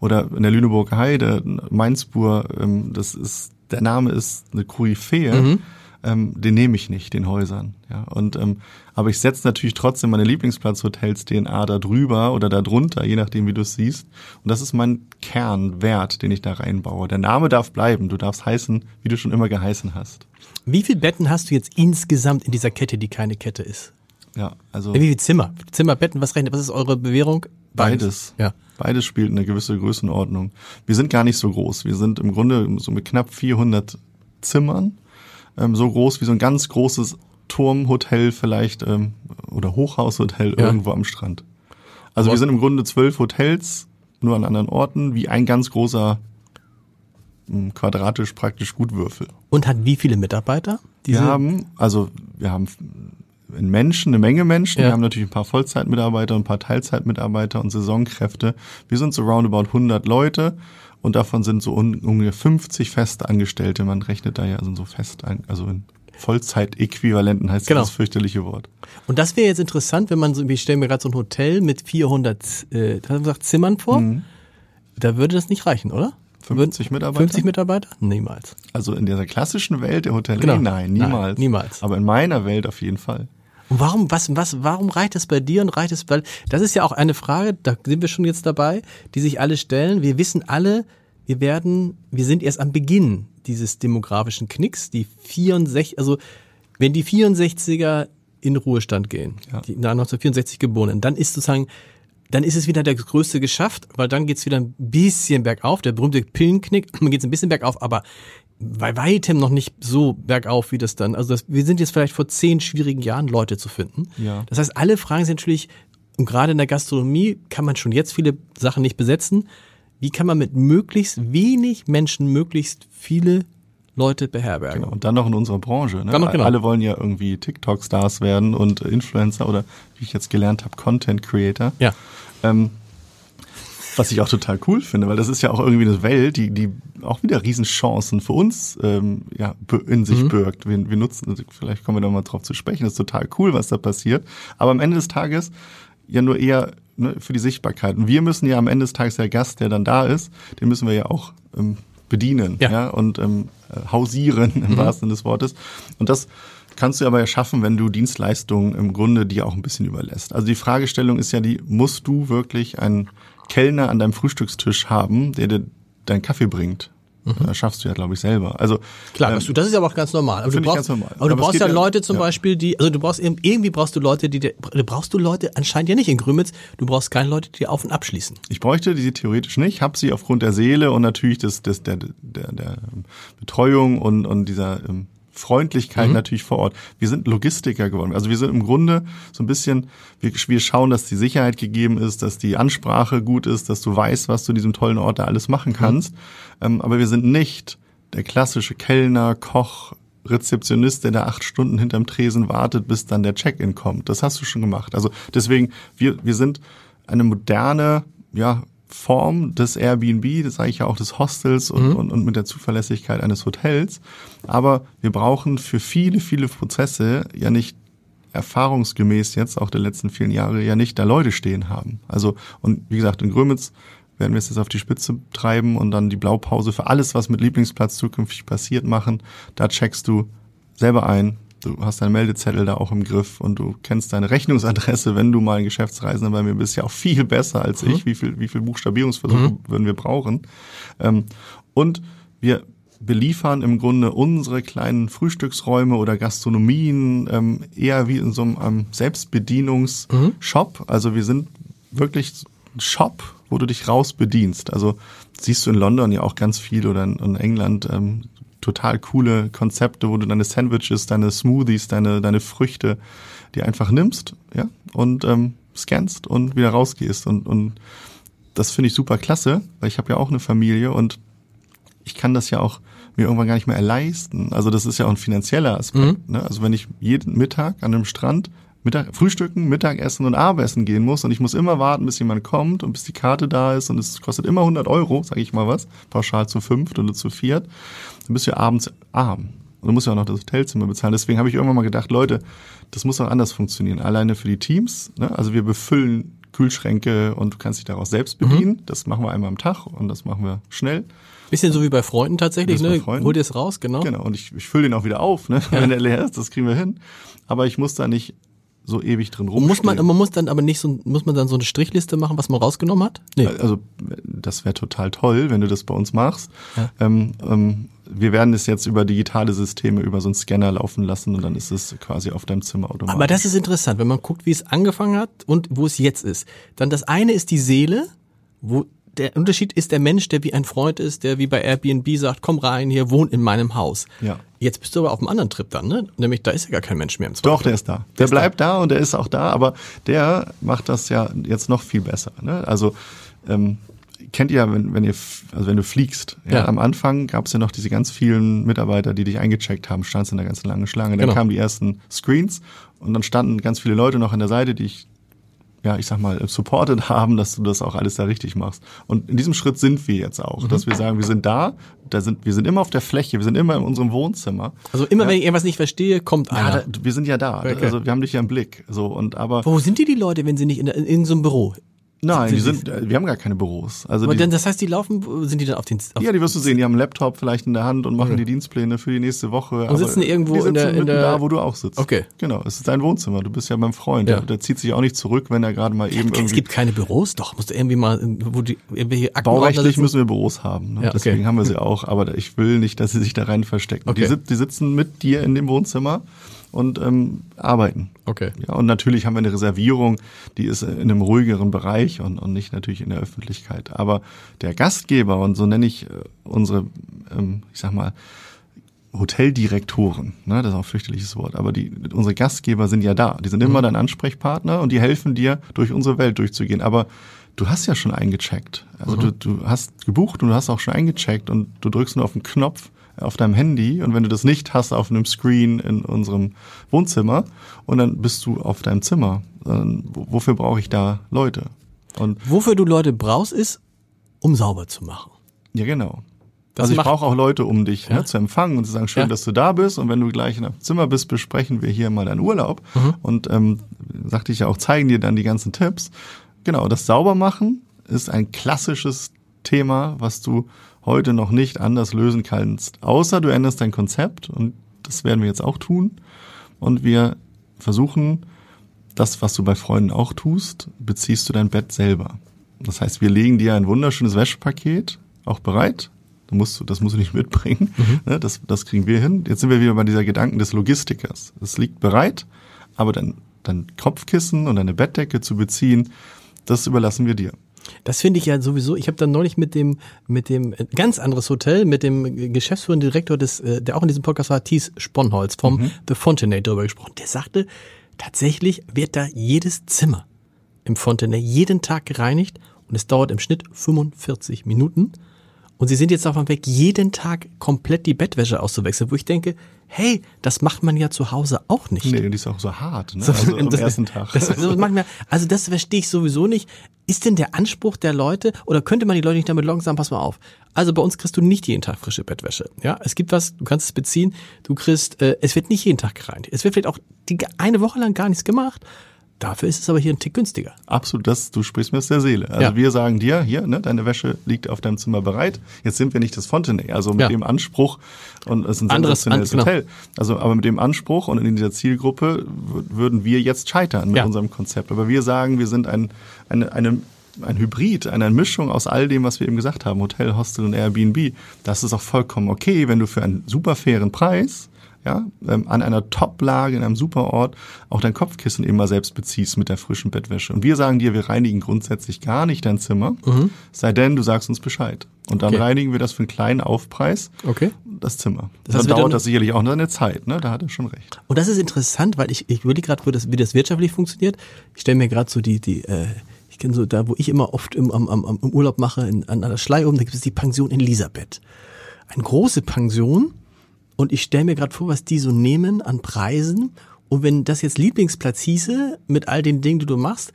Oder in der Lüneburger Heide, Mainzbur, ähm, das ist, der Name ist eine Koryphäe. Ähm, den nehme ich nicht, den Häusern. Ja, und ähm, aber ich setze natürlich trotzdem meine Lieblingsplatzhotels DNA da drüber oder da drunter, je nachdem, wie du es siehst. Und das ist mein Kernwert, den ich da reinbaue. Der Name darf bleiben. Du darfst heißen, wie du schon immer geheißen hast. Wie viele Betten hast du jetzt insgesamt in dieser Kette, die keine Kette ist? Ja, also Wie viele Zimmer? Zimmer, Betten, was rechnet? Was ist eure Bewährung? beides. Ja. Beides spielt eine gewisse Größenordnung. Wir sind gar nicht so groß. Wir sind im Grunde so mit knapp 400 Zimmern, ähm, so groß wie so ein ganz großes Turmhotel vielleicht ähm, oder Hochhaushotel Ja. irgendwo am Strand. Also Aber- wir sind im Grunde zwölf Hotels, nur an anderen Orten, wie ein ganz großer ähm, quadratisch praktisch Gutwürfel. Und hat wie viele Mitarbeiter? Wir haben, also wir haben in Menschen, eine Menge Menschen. Ja. Wir haben natürlich ein paar Vollzeitmitarbeiter und ein paar Teilzeitmitarbeiter und Saisonkräfte. Wir sind so roundabout 100 Leute und davon sind so un ungefähr 50 feste Angestellte. Man rechnet da ja also so fest, ein, also in Vollzeitäquivalenten heißt Genau. das fürchterliche Wort. Und das wäre jetzt interessant, wenn man so, ich stelle mir gerade so ein Hotel mit 400 äh, gesagt, Zimmern vor. Da würde das nicht reichen, oder? 50 Würden- Mitarbeiter? 50 Mitarbeiter? Niemals. Also in dieser klassischen Welt der Hotellerie, Genau. nein, Nein, niemals. niemals. Aber in meiner Welt auf jeden Fall. Und warum, was, was, warum reicht es bei dir und reicht es bei, das ist ja auch eine Frage, da sind wir schon jetzt dabei, die sich alle stellen. Wir wissen alle, wir werden, wir sind erst am Beginn dieses demografischen Knicks, die 64, also, wenn die 64er in Ruhestand gehen, Ja. die nach 1964 geborenen, dann ist sozusagen, dann ist es wieder das Größte geschafft, weil dann geht's wieder ein bisschen bergauf, der berühmte Pillenknick, dann geht's ein bisschen bergauf, aber bei weitem noch nicht so bergauf wie das dann. Also das, wir sind jetzt vielleicht vor zehn schwierigen Jahren, Leute zu finden. Ja. Das heißt, alle Fragen sind natürlich, und gerade in der Gastronomie kann man schon jetzt viele Sachen nicht besetzen. Wie kann man mit möglichst wenig Menschen möglichst viele Leute beherbergen? Genau. Und dann noch in unserer Branche. Ne? Dann noch, genau. Alle wollen ja irgendwie TikTok-Stars werden und Influencer oder wie ich jetzt gelernt habe, Content Creator. Ja. Ähm, was ich auch total cool finde, weil das ist ja auch irgendwie eine Welt, die, die auch wieder Riesenchancen für uns ähm, ja, in sich birgt. Wir, wir nutzen, also vielleicht kommen wir da mal drauf zu sprechen, das ist total cool, was da passiert. Aber am Ende des Tages ja nur eher ne, für die Sichtbarkeit. Und wir müssen ja am Ende des Tages der Gast, der dann da ist, den müssen wir ja auch ähm, bedienen Ja. ja. und ähm, äh, hausieren im wahrsten Sinne des Wortes. Und das kannst du aber ja schaffen, wenn du Dienstleistungen im Grunde dir auch ein bisschen überlässt. Also die Fragestellung ist ja die, musst du wirklich einen Kellner an deinem Frühstückstisch haben, der dir deinen Kaffee bringt? Das schaffst du ja, glaube ich, selber. Also Klar, ähm, das, das ist aber auch ganz normal. Aber du Finde ich brauchst, normal. Aber du Aber brauchst ja Leute zum ja. Beispiel, die, also du brauchst irgendwie brauchst du Leute, die, dir- du brauchst du Leute anscheinend ja nicht in Grümitz, du brauchst keine Leute, die auf und abschließen. Ich bräuchte die theoretisch nicht, habe sie aufgrund der Seele und natürlich des, des, der, der, der Betreuung und, und dieser ähm, Freundlichkeit natürlich vor Ort. Wir sind Logistiker geworden. Also wir sind im Grunde so ein bisschen, wir, wir schauen, dass die Sicherheit gegeben ist, dass die Ansprache gut ist, dass du weißt, was du in diesem tollen Ort da alles machen kannst. Ähm, aber wir sind nicht der klassische Kellner, Koch, Rezeptionist, der da acht Stunden hinterm Tresen wartet, bis dann der Check-in kommt. Das hast du schon gemacht. Also deswegen, wir, wir sind eine moderne, ja, Form des Airbnb, das sage ich ja auch des Hostels und, und, und mit der Zuverlässigkeit eines Hotels. Aber wir brauchen für viele, viele Prozesse ja nicht erfahrungsgemäß jetzt auch der letzten vielen Jahre ja nicht da Leute stehen haben. Also, und wie gesagt, in Grömitz werden wir es jetzt auf die Spitze treiben und dann die Blaupause für alles, was mit Lieblingsplatz zukünftig passiert, machen. Da checkst du selber ein. Du hast deinen Meldezettel da auch im Griff und du kennst deine Rechnungsadresse, wenn du mal ein Geschäftsreisender bei mir bist, ja auch viel besser als ich. Wie viel, wie viel Buchstabierungsversuche würden wir brauchen? Ähm, und wir beliefern im Grunde unsere kleinen Frühstücksräume oder Gastronomien ähm, eher wie in so einem ähm, Selbstbedienungsshop. Also wir sind wirklich ein Shop, wo du dich raus bedienst. Also siehst du in London ja auch ganz viel oder in, in England ähm, total coole Konzepte, wo du deine Sandwiches, deine Smoothies, deine, deine Früchte, die einfach nimmst, ja, und ähm, scannst und wieder rausgehst. Und, und das finde ich super klasse, weil ich habe ja auch eine Familie und ich kann das ja auch mir irgendwann gar nicht mehr leisten. Also das ist ja auch ein finanzieller Aspekt. Ne? Also wenn ich jeden Mittag an einem Strand Mittag, Frühstücken, Mittagessen und Abendessen gehen muss und ich muss immer warten, bis jemand kommt und bis die Karte da ist und es kostet immer 100 Euro, sage ich mal was, pauschal zu fünft oder zu viert, dann bist du ja abends arm. Und du musst ja auch noch das Hotelzimmer bezahlen. Deswegen habe ich irgendwann mal gedacht, Leute, das muss auch anders funktionieren. Alleine für die Teams. Ne? Also wir befüllen Kühlschränke und du kannst dich daraus selbst bedienen. Mhm. Das machen wir einmal am Tag und das machen wir schnell. Bisschen so wie bei Freunden tatsächlich, ne? Freunden. Hol dir es raus, genau. Genau, und ich, ich fülle den auch wieder auf, ne? Ja. wenn er leer ist, das kriegen wir hin. Aber ich muss da nicht so ewig drin rum. Muss man, man muss dann aber nicht so, muss man dann so eine Strichliste machen, was man rausgenommen hat? Nee. Also das wäre total toll, wenn du das bei uns machst. Ja. Ähm, ähm, wir werden es jetzt über digitale Systeme, über so einen Scanner laufen lassen und dann ist es quasi auf deinem Zimmer automatisch. Aber das ist interessant, wenn man guckt, wie es angefangen hat und wo es jetzt ist. Dann das eine ist die Seele, wo der Unterschied ist der Mensch, der wie ein Freund ist, der wie bei Airbnb sagt, komm rein, hier wohnt in meinem Haus. Ja. Jetzt bist du aber auf einem anderen Trip dann, ne? Nämlich da ist ja gar kein Mensch mehr im Zweifel. Doch, der ist da. Der, der bleibt da. da. und der ist auch da, aber der macht das ja jetzt noch viel besser. Ne? Also ähm, kennt ihr, wenn, wenn ihr, also wenn du fliegst, ja, ja. am Anfang gab es ja noch diese ganz vielen Mitarbeiter, die dich eingecheckt haben, standst in der ganz langen Schlange. Dann genau. kamen die ersten Screens und dann standen ganz viele Leute noch an der Seite, die ich ja, ich sag mal, supported haben, dass du das auch alles da richtig machst. Und in diesem Schritt sind wir jetzt auch, mhm. dass wir sagen, wir sind da, da sind, wir sind immer auf der Fläche, wir sind immer in unserem Wohnzimmer. Also immer, ja. wenn ich irgendwas nicht verstehe, kommt einer. Ja, da, wir sind ja da. Okay. Also wir haben dich ja im Blick. So und aber. Wo sind die die Leute, wenn sie nicht in, in, in so einem Büro? Nein, die sind, äh, wir haben gar keine Büros. Also die, das heißt, die laufen, sind die dann auf den? Auf ja, die wirst du sehen. Die haben einen Laptop vielleicht in der Hand und machen okay. die Dienstpläne für die nächste Woche. Und sitzen irgendwo die in der, in der da, wo du auch sitzt. Okay. Genau, es ist dein Wohnzimmer. Du bist ja beim Freund. Ja. Der, der zieht sich auch nicht zurück, wenn er gerade mal eben ja. Es gibt keine Büros, doch. Musst du irgendwie mal, wo die irgendwelche Akten Baurechtlich müssen wir Büros haben. Ne? Ja, okay. Deswegen haben wir sie auch. Aber ich will nicht, dass sie sich da rein verstecken. Okay. Die, die sitzen mit dir in dem Wohnzimmer und ähm, arbeiten. Okay. Ja, und natürlich haben wir eine Reservierung, die ist in einem ruhigeren Bereich und, und nicht natürlich in der Öffentlichkeit. Aber der Gastgeber, und so nenne ich äh, unsere, ähm, ich sag mal, Hoteldirektoren, ne, das ist auch ein fürchterliches Wort, aber die, unsere Gastgeber sind ja da. Die sind immer mhm. dein Ansprechpartner und die helfen dir, durch unsere Welt durchzugehen. Aber du hast ja schon eingecheckt. Also mhm. du, du hast gebucht und du hast auch schon eingecheckt und du drückst nur auf den Knopf auf deinem Handy und wenn du das nicht hast auf einem Screen in unserem Wohnzimmer und dann bist du auf deinem Zimmer. Dann, wofür brauche ich da Leute? Und wofür du Leute brauchst, ist, um sauber zu machen. Ja, genau. Das also ich brauche auch Leute, um dich ja? ne, zu empfangen und zu sagen, schön, ja. dass du da bist. Und wenn du gleich in deinem Zimmer bist, besprechen wir hier mal deinen Urlaub. Mhm. Und ähm, sagte ich ja auch, zeigen dir dann die ganzen Tipps. Genau, das Saubermachen ist ein klassisches Thema, was du heute noch nicht anders lösen kannst, außer du änderst dein Konzept und das werden wir jetzt auch tun. Und wir versuchen, das, was du bei Freunden auch tust, beziehst du dein Bett selber. Das heißt, wir legen dir ein wunderschönes Wäschepaket auch bereit. Du musst, das musst du nicht mitbringen. Mhm. Ne, das, das kriegen wir hin. Jetzt sind wir wieder bei dieser Gedanken des Logistikers. Es liegt bereit, aber dein, dein Kopfkissen und deine Bettdecke zu beziehen, das überlassen wir dir. Das finde ich ja sowieso. Ich habe dann neulich mit dem mit dem äh, ganz anderes Hotel mit dem geschäftsführenden Direktor des, äh, der auch in diesem Podcast war, Thies Sponholz vom mhm. The Fontenay darüber gesprochen. Der sagte, tatsächlich wird da jedes Zimmer im Fontenay jeden Tag gereinigt und es dauert im Schnitt 45 Minuten. Und sie sind jetzt davon weg, jeden Tag komplett die Bettwäsche auszuwechseln, wo ich denke, hey, das macht man ja zu Hause auch nicht. Nee, die ist auch so hart, ne? Also am das, ersten Tag. Das, das manchmal, also das verstehe ich sowieso nicht. Ist denn der Anspruch der Leute, oder könnte man die Leute nicht damit locken, sagen, pass mal auf. Also bei uns kriegst du nicht jeden Tag frische Bettwäsche. Ja, es gibt was, du kannst es beziehen, du kriegst, äh, es wird nicht jeden Tag gereinigt. Es wird vielleicht auch die, eine Woche lang gar nichts gemacht. Dafür ist es aber hier ein Tick günstiger. Absolut, das, du sprichst mir aus der Seele. Also ja. wir sagen dir, hier, ne, deine Wäsche liegt auf deinem Zimmer bereit. Jetzt sind wir nicht das Fontenay, also mit ja. dem Anspruch, und es ist ein Anderes an, genau. Hotel. Also, aber mit dem Anspruch und in dieser Zielgruppe würden wir jetzt scheitern mit ja. unserem Konzept. Aber wir sagen, wir sind ein, eine, eine ein Hybrid, eine Mischung aus all dem, was wir eben gesagt haben, Hotel, Hostel und Airbnb. Das ist auch vollkommen okay, wenn du für einen super fairen Preis ja, ähm, an einer Top-Lage, in einem super Ort, auch dein Kopfkissen immer selbst beziehst mit der frischen Bettwäsche. Und wir sagen dir, wir reinigen grundsätzlich gar nicht dein Zimmer, mhm. sei denn, du sagst uns Bescheid. Und dann okay. reinigen wir das für einen kleinen Aufpreis, okay. das Zimmer. Das heißt, dann dauert das sicherlich auch noch eine Zeit, ne? Da hat er schon recht. Und das ist interessant, weil ich, ich überlege gerade, das, wie das wirtschaftlich funktioniert. Ich stelle mir gerade so die, die, äh, ich kenne so da, wo ich immer oft im, am, am, im Urlaub mache, in, an der Schlei oben, da gibt es die Pension in Elisabeth. Eine große Pension, und ich stelle mir gerade vor, was die so nehmen an Preisen Und wenn das jetzt Lieblingsplatz hieße, mit all den Dingen, die du machst,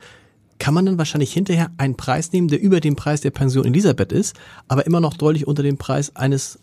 kann man dann wahrscheinlich hinterher einen Preis nehmen, der über dem Preis der Pension Elisabeth ist, aber immer noch deutlich unter dem Preis eines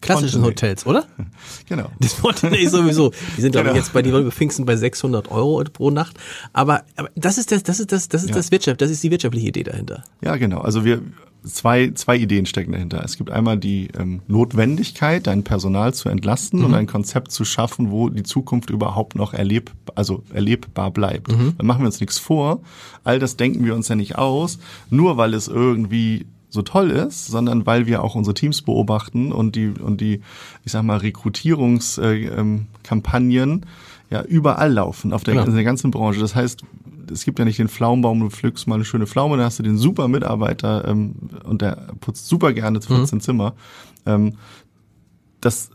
klassischen Fontenay. Hotels, oder? Genau. Das Fontenay sowieso. Die sind, glaube ich, Genau. jetzt bei die Pfingsten bei 600 Euro pro Nacht. Aber, aber das ist das, das ist das, das ist Ja. das Wirtschaft, das ist die wirtschaftliche Idee dahinter. Ja, genau. Also wir zwei, zwei Ideen stecken dahinter. Es gibt einmal die ähm, Notwendigkeit, dein Personal zu entlasten und ein Konzept zu schaffen, wo die Zukunft überhaupt noch erleb, also erlebbar bleibt. Dann machen wir uns nichts vor. All das denken wir uns ja nicht aus, nur weil es irgendwie so toll ist, sondern weil wir auch unsere Teams beobachten und die und die, ich sag mal, Rekrutierungskampagnen äh, ähm, ja überall laufen auf der, Genau. in der ganzen Branche. Das heißt, es gibt ja nicht den Pflaumenbaum, du pflückst mal eine schöne Pflaume, dann hast du den super Mitarbeiter ähm, und der putzt super gerne 14 Zimmer. Ähm, das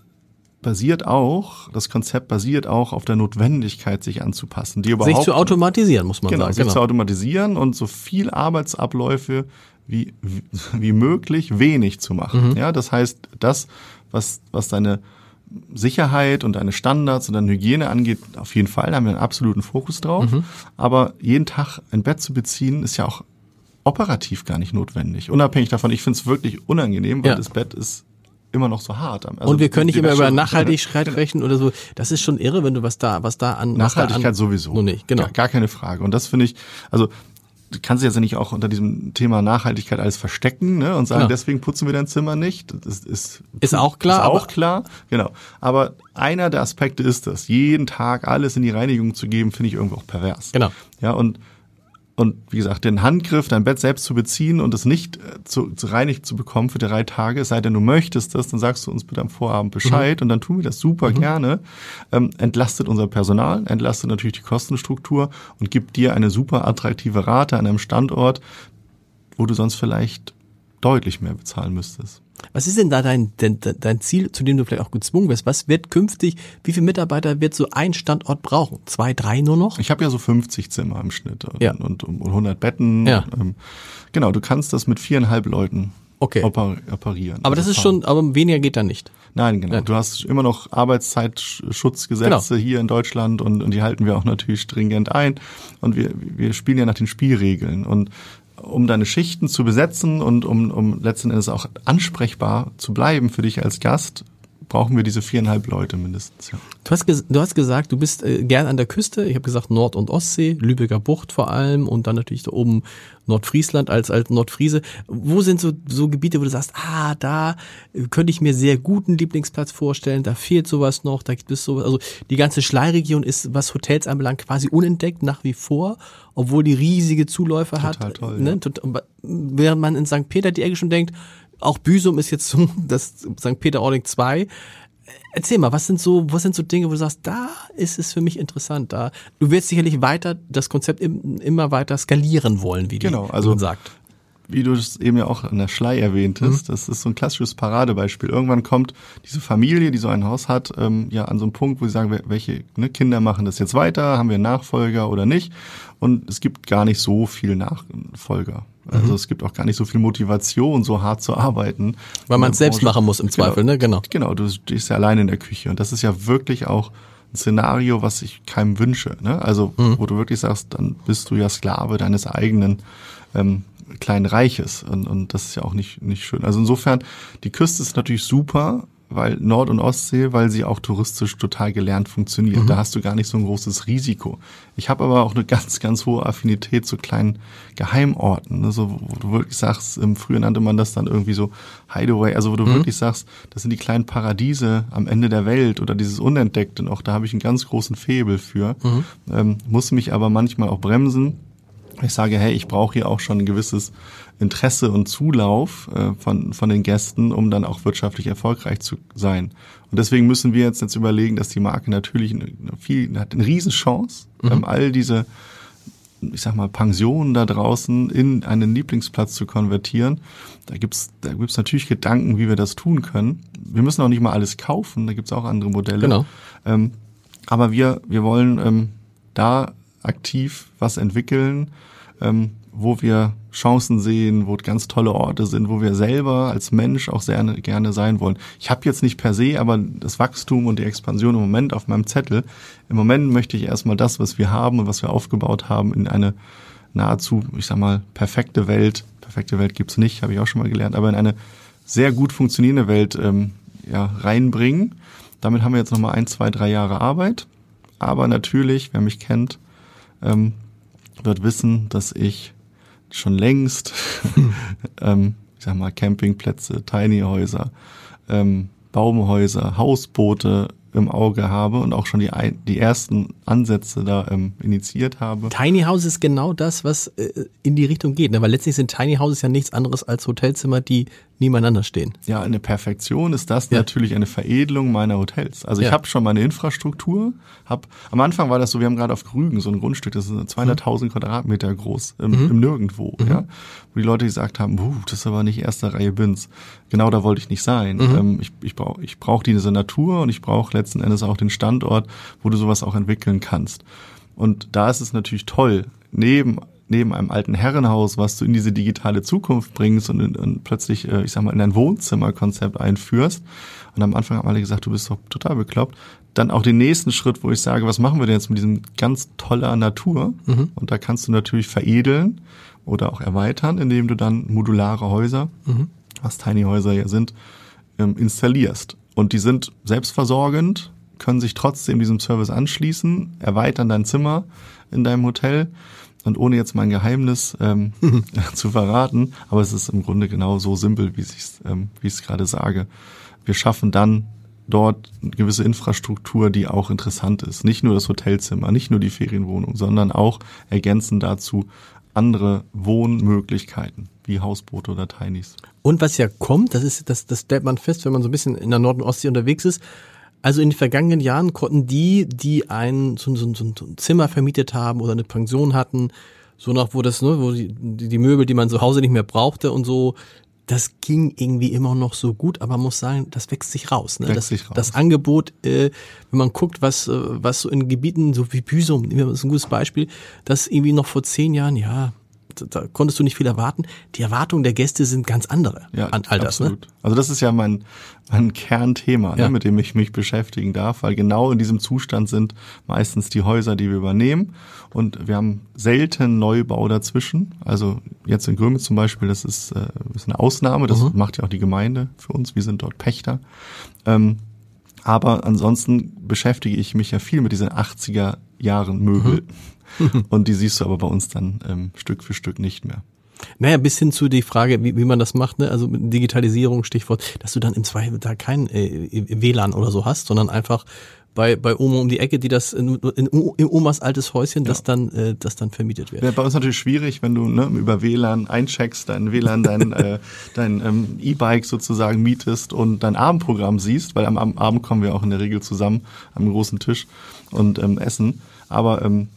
basiert auch, das Konzept basiert auch auf der Notwendigkeit, sich anzupassen, die überhaupt Sich zu automatisieren, muss man genau, sagen. sich zu automatisieren und so viel Arbeitsabläufe wie, wie, wie möglich wenig zu machen. Ja, das heißt, das, was, was deine Sicherheit und deine Standards und deine Hygiene angeht, auf jeden Fall, da haben wir einen absoluten Fokus drauf. Aber jeden Tag ein Bett zu beziehen, ist ja auch operativ gar nicht notwendig. Unabhängig davon, ich finde es wirklich unangenehm, weil Ja. das Bett ist immer noch so hart. Also Und wir können nicht immer über Nachhaltigkeit sprechen oder so. Das ist schon irre, wenn du was da, was da an was da Nachhaltigkeit an, sowieso. Nur nicht, genau. Gar, gar keine Frage. Und das finde ich, also du kannst jetzt ja nicht auch unter diesem Thema Nachhaltigkeit alles verstecken ne, und sagen, Genau. deswegen putzen wir dein Zimmer nicht. Das ist, Ist auch klar, Ist auch klar, genau. Aber einer der Aspekte ist das, jeden Tag alles in die Reinigung zu geben, finde ich irgendwo auch pervers. Genau. Ja, und und wie gesagt, den Handgriff, dein Bett selbst zu beziehen und es nicht äh, zu, zu reinigt zu bekommen für drei Tage, es sei denn, du möchtest das, dann sagst du uns bitte am Vorabend Bescheid und dann tun wir das super gerne. Ähm, entlastet unser Personal, entlastet natürlich die Kostenstruktur und gibt dir eine super attraktive Rate an einem Standort, wo du sonst vielleicht deutlich mehr bezahlen müsstest. Was ist denn da dein, dein, dein Ziel, zu dem du vielleicht auch gezwungen wirst? Was wird künftig, wie viele Mitarbeiter wird so ein Standort brauchen? Zwei, drei nur noch? Ich habe ja so 50 Zimmer im Schnitt und, Ja. und, und 100 Betten. Ja. Ähm, genau, du kannst das mit viereinhalb Leuten Okay. oper operieren. Aber das Also ist schon, aber weniger geht da nicht. Nein, genau. Nein. Du hast immer noch Arbeitszeitschutzgesetze Genau. hier in Deutschland und, und die halten wir auch natürlich stringent ein. Und wir, wir spielen ja nach den Spielregeln. Und um deine Schichten zu besetzen und um, um letzten Endes auch ansprechbar zu bleiben für dich als Gast, brauchen wir diese viereinhalb Leute mindestens. Ja. Du hast, du hast gesagt, du bist äh, gern an der Küste. Ich habe gesagt Nord- und Ostsee, Lübecker Bucht vor allem und dann natürlich da oben Nordfriesland als, als Nordfriese. Wo sind so, so Gebiete, wo du sagst, ah, da könnte ich mir sehr guten Lieblingsplatz vorstellen, da fehlt sowas noch, da gibt es sowas. Also die ganze Schleiregion ist, was Hotels anbelangt, quasi unentdeckt nach wie vor, obwohl die riesige Zuläufe hat. Total toll, ne? ja. Während man in St. Peter die Ecke schon denkt, auch Büsum ist jetzt so das St. Peter-Ording 2. Erzähl mal, was sind so, was sind so Dinge, wo du sagst, da ist es für mich interessant, da. Du wirst sicherlich weiter das Konzept im, immer weiter skalieren wollen, wie, die, Genau, wie also- man sagt. wie du es eben ja auch an der Schlei erwähntest, Mhm. das ist so ein klassisches Paradebeispiel. Irgendwann kommt diese Familie, die so ein Haus hat, ähm, ja an so einen Punkt, wo sie sagen, welche ne, Kinder machen das jetzt weiter, haben wir Nachfolger oder nicht? Und es gibt gar nicht so viel Nachfolger. Mhm. Also es gibt auch gar nicht so viel Motivation, so hart zu arbeiten. Weil man es selbst machen muss im Zweifel, ne? Genau. Genau, du stehst ja alleine in der Küche und das ist ja wirklich auch ein Szenario, was ich keinem wünsche. Ne? Also Mhm. wo du wirklich sagst, dann bist du ja Sklave deines eigenen ähm, kleinen Reiches und, und das ist ja auch nicht nicht schön. Also insofern die Küste ist natürlich super, weil Nord- und Ostsee, weil sie auch touristisch total gelernt funktioniert. Da hast du gar nicht so ein großes Risiko. Ich habe aber auch eine ganz, ganz hohe Affinität zu kleinen Geheimorten, ne? so, wo du wirklich sagst, im früher nannte man das dann irgendwie so Hideaway, also wo du wirklich sagst, das sind die kleinen Paradiese am Ende der Welt oder dieses Unentdeckte noch, da habe ich einen ganz großen Febel für, ähm, muss mich aber manchmal auch bremsen, ich sage, hey, ich brauche hier auch schon ein gewisses Interesse und Zulauf äh, von, von den Gästen, um dann auch wirtschaftlich erfolgreich zu sein. Und deswegen müssen wir jetzt, jetzt überlegen, dass die Marke natürlich eine, viel, hat eine Riesenchance, ähm, all diese, ich sag mal, Pensionen da draußen in einen Lieblingsplatz zu konvertieren. Da gibt's da gibt's natürlich Gedanken, wie wir das tun können. Wir müssen auch nicht mal alles kaufen, da gibt's auch andere Modelle. Genau. Ähm, aber wir, wir wollen ähm, da aktiv was entwickeln, ähm, wo wir Chancen sehen, wo ganz tolle Orte sind, wo wir selber als Mensch auch sehr gerne sein wollen. Ich habe jetzt nicht per se, aber das Wachstum und die Expansion im Moment auf meinem Zettel. Im Moment möchte ich erstmal das, was wir haben und was wir aufgebaut haben, in eine nahezu, ich sag mal, perfekte Welt. Perfekte Welt gibt's nicht, habe ich auch schon mal gelernt, aber in eine sehr gut funktionierende Welt ähm, ja, reinbringen. Damit haben wir jetzt nochmal ein, zwei, drei Jahre Arbeit. Aber natürlich, wer mich kennt, ähm, wird wissen, dass ich schon längst, ähm, ich sag mal, Campingplätze, Tiny Häuser, ähm, Baumhäuser, Hausboote im Auge habe und auch schon die, die ersten Ansätze da ähm, initiiert habe. Tiny House ist genau das, was äh, in die Richtung geht, ne? weil letztlich sind Tiny Houses ja nichts anderes als Hotelzimmer, die nebeneinander stehen. Ja, eine Perfektion ist das ja. natürlich eine Veredelung meiner Hotels. Also ja. ich habe schon meine Infrastruktur, hab am Anfang war das so, wir haben gerade auf Grügen so ein Grundstück, das ist 200.000 mhm. Quadratmeter groß im, mhm. im Nirgendwo, mhm. ja, wo die Leute gesagt haben, das ist aber nicht erste Reihe Bins. Genau da wollte ich nicht sein. Mhm. Ähm, ich ich brauche ich brauch diese Natur und ich brauche letzten Endes auch den Standort, wo du sowas auch entwickeln kannst. Und da ist es natürlich toll, neben neben einem alten Herrenhaus, was du in diese digitale Zukunft bringst und, und plötzlich, äh, ich sag mal, in ein Wohnzimmerkonzept einführst. Und am Anfang haben alle gesagt, du bist doch total bekloppt. Dann auch den nächsten Schritt, wo ich sage, was machen wir denn jetzt mit diesem ganz toller Natur? Mhm. Und da kannst du natürlich veredeln oder auch erweitern, indem du dann modulare Häuser, mhm. was Tiny Häuser ja sind, ähm, installierst. Und die sind selbstversorgend, können sich trotzdem diesem Service anschließen, erweitern dein Zimmer in deinem Hotel und ohne jetzt mein Geheimnis ähm, zu verraten, aber es ist im Grunde genau so simpel, wie ich es ähm, wie ich es gerade sage. Wir schaffen dann dort eine gewisse Infrastruktur, die auch interessant ist. Nicht nur das Hotelzimmer, nicht nur die Ferienwohnung, sondern auch ergänzend dazu andere Wohnmöglichkeiten wie Hausboote oder Tinys. Und was ja kommt, das ist, das, das stellt man fest, wenn man so ein bisschen in der Nord- und Ostsee unterwegs ist, also in den vergangenen Jahren konnten die, die ein, so, so, so ein Zimmer vermietet haben oder eine Pension hatten, so noch, wo das, ne, wo die, die Möbel, die man zu Hause nicht mehr brauchte und so, das ging irgendwie immer noch so gut, aber man muss sagen, das wächst sich raus. Ne? Wächst das, sich raus. das Angebot, äh, wenn man guckt, was, äh, was so in Gebieten, so wie Büsum, das ist ein gutes Beispiel, das irgendwie noch vor zehn Jahren, ja, da konntest du nicht viel erwarten. Die Erwartungen der Gäste sind ganz andere ja, an all das. Ne? Absolut. Ne? Also das ist ja mein, mein Kernthema, ne, ja. ne, mit dem ich mich beschäftigen darf, weil genau in diesem Zustand sind meistens die Häuser, die wir übernehmen. Und wir haben selten Neubau dazwischen. Also jetzt in Grömitz zum Beispiel, das ist, äh, ist eine Ausnahme, das mhm. macht ja auch die Gemeinde für uns. Wir sind dort Pächter. Ähm, aber ansonsten beschäftige ich mich ja viel mit diesen 80er Jahren Möbel. Mhm. und die siehst du aber bei uns dann ähm, Stück für Stück nicht mehr. Naja, bis hin zu die Frage, wie, wie man das macht, ne? also mit Digitalisierung, Stichwort, dass du dann im Zweifel da kein äh, WLAN oder so hast, sondern einfach bei, bei Oma um die Ecke, die das in, in, in Omas altes Häuschen, ja. das dann äh, das dann vermietet wird. Ja, bei uns natürlich schwierig, wenn du ne, über WLAN eincheckst, dein WLAN, dein äh, dein ähm, E-Bike sozusagen mietest und dein Abendprogramm siehst, weil am, am Abend kommen wir auch in der Regel zusammen am großen Tisch und ähm, essen. Aber ähm,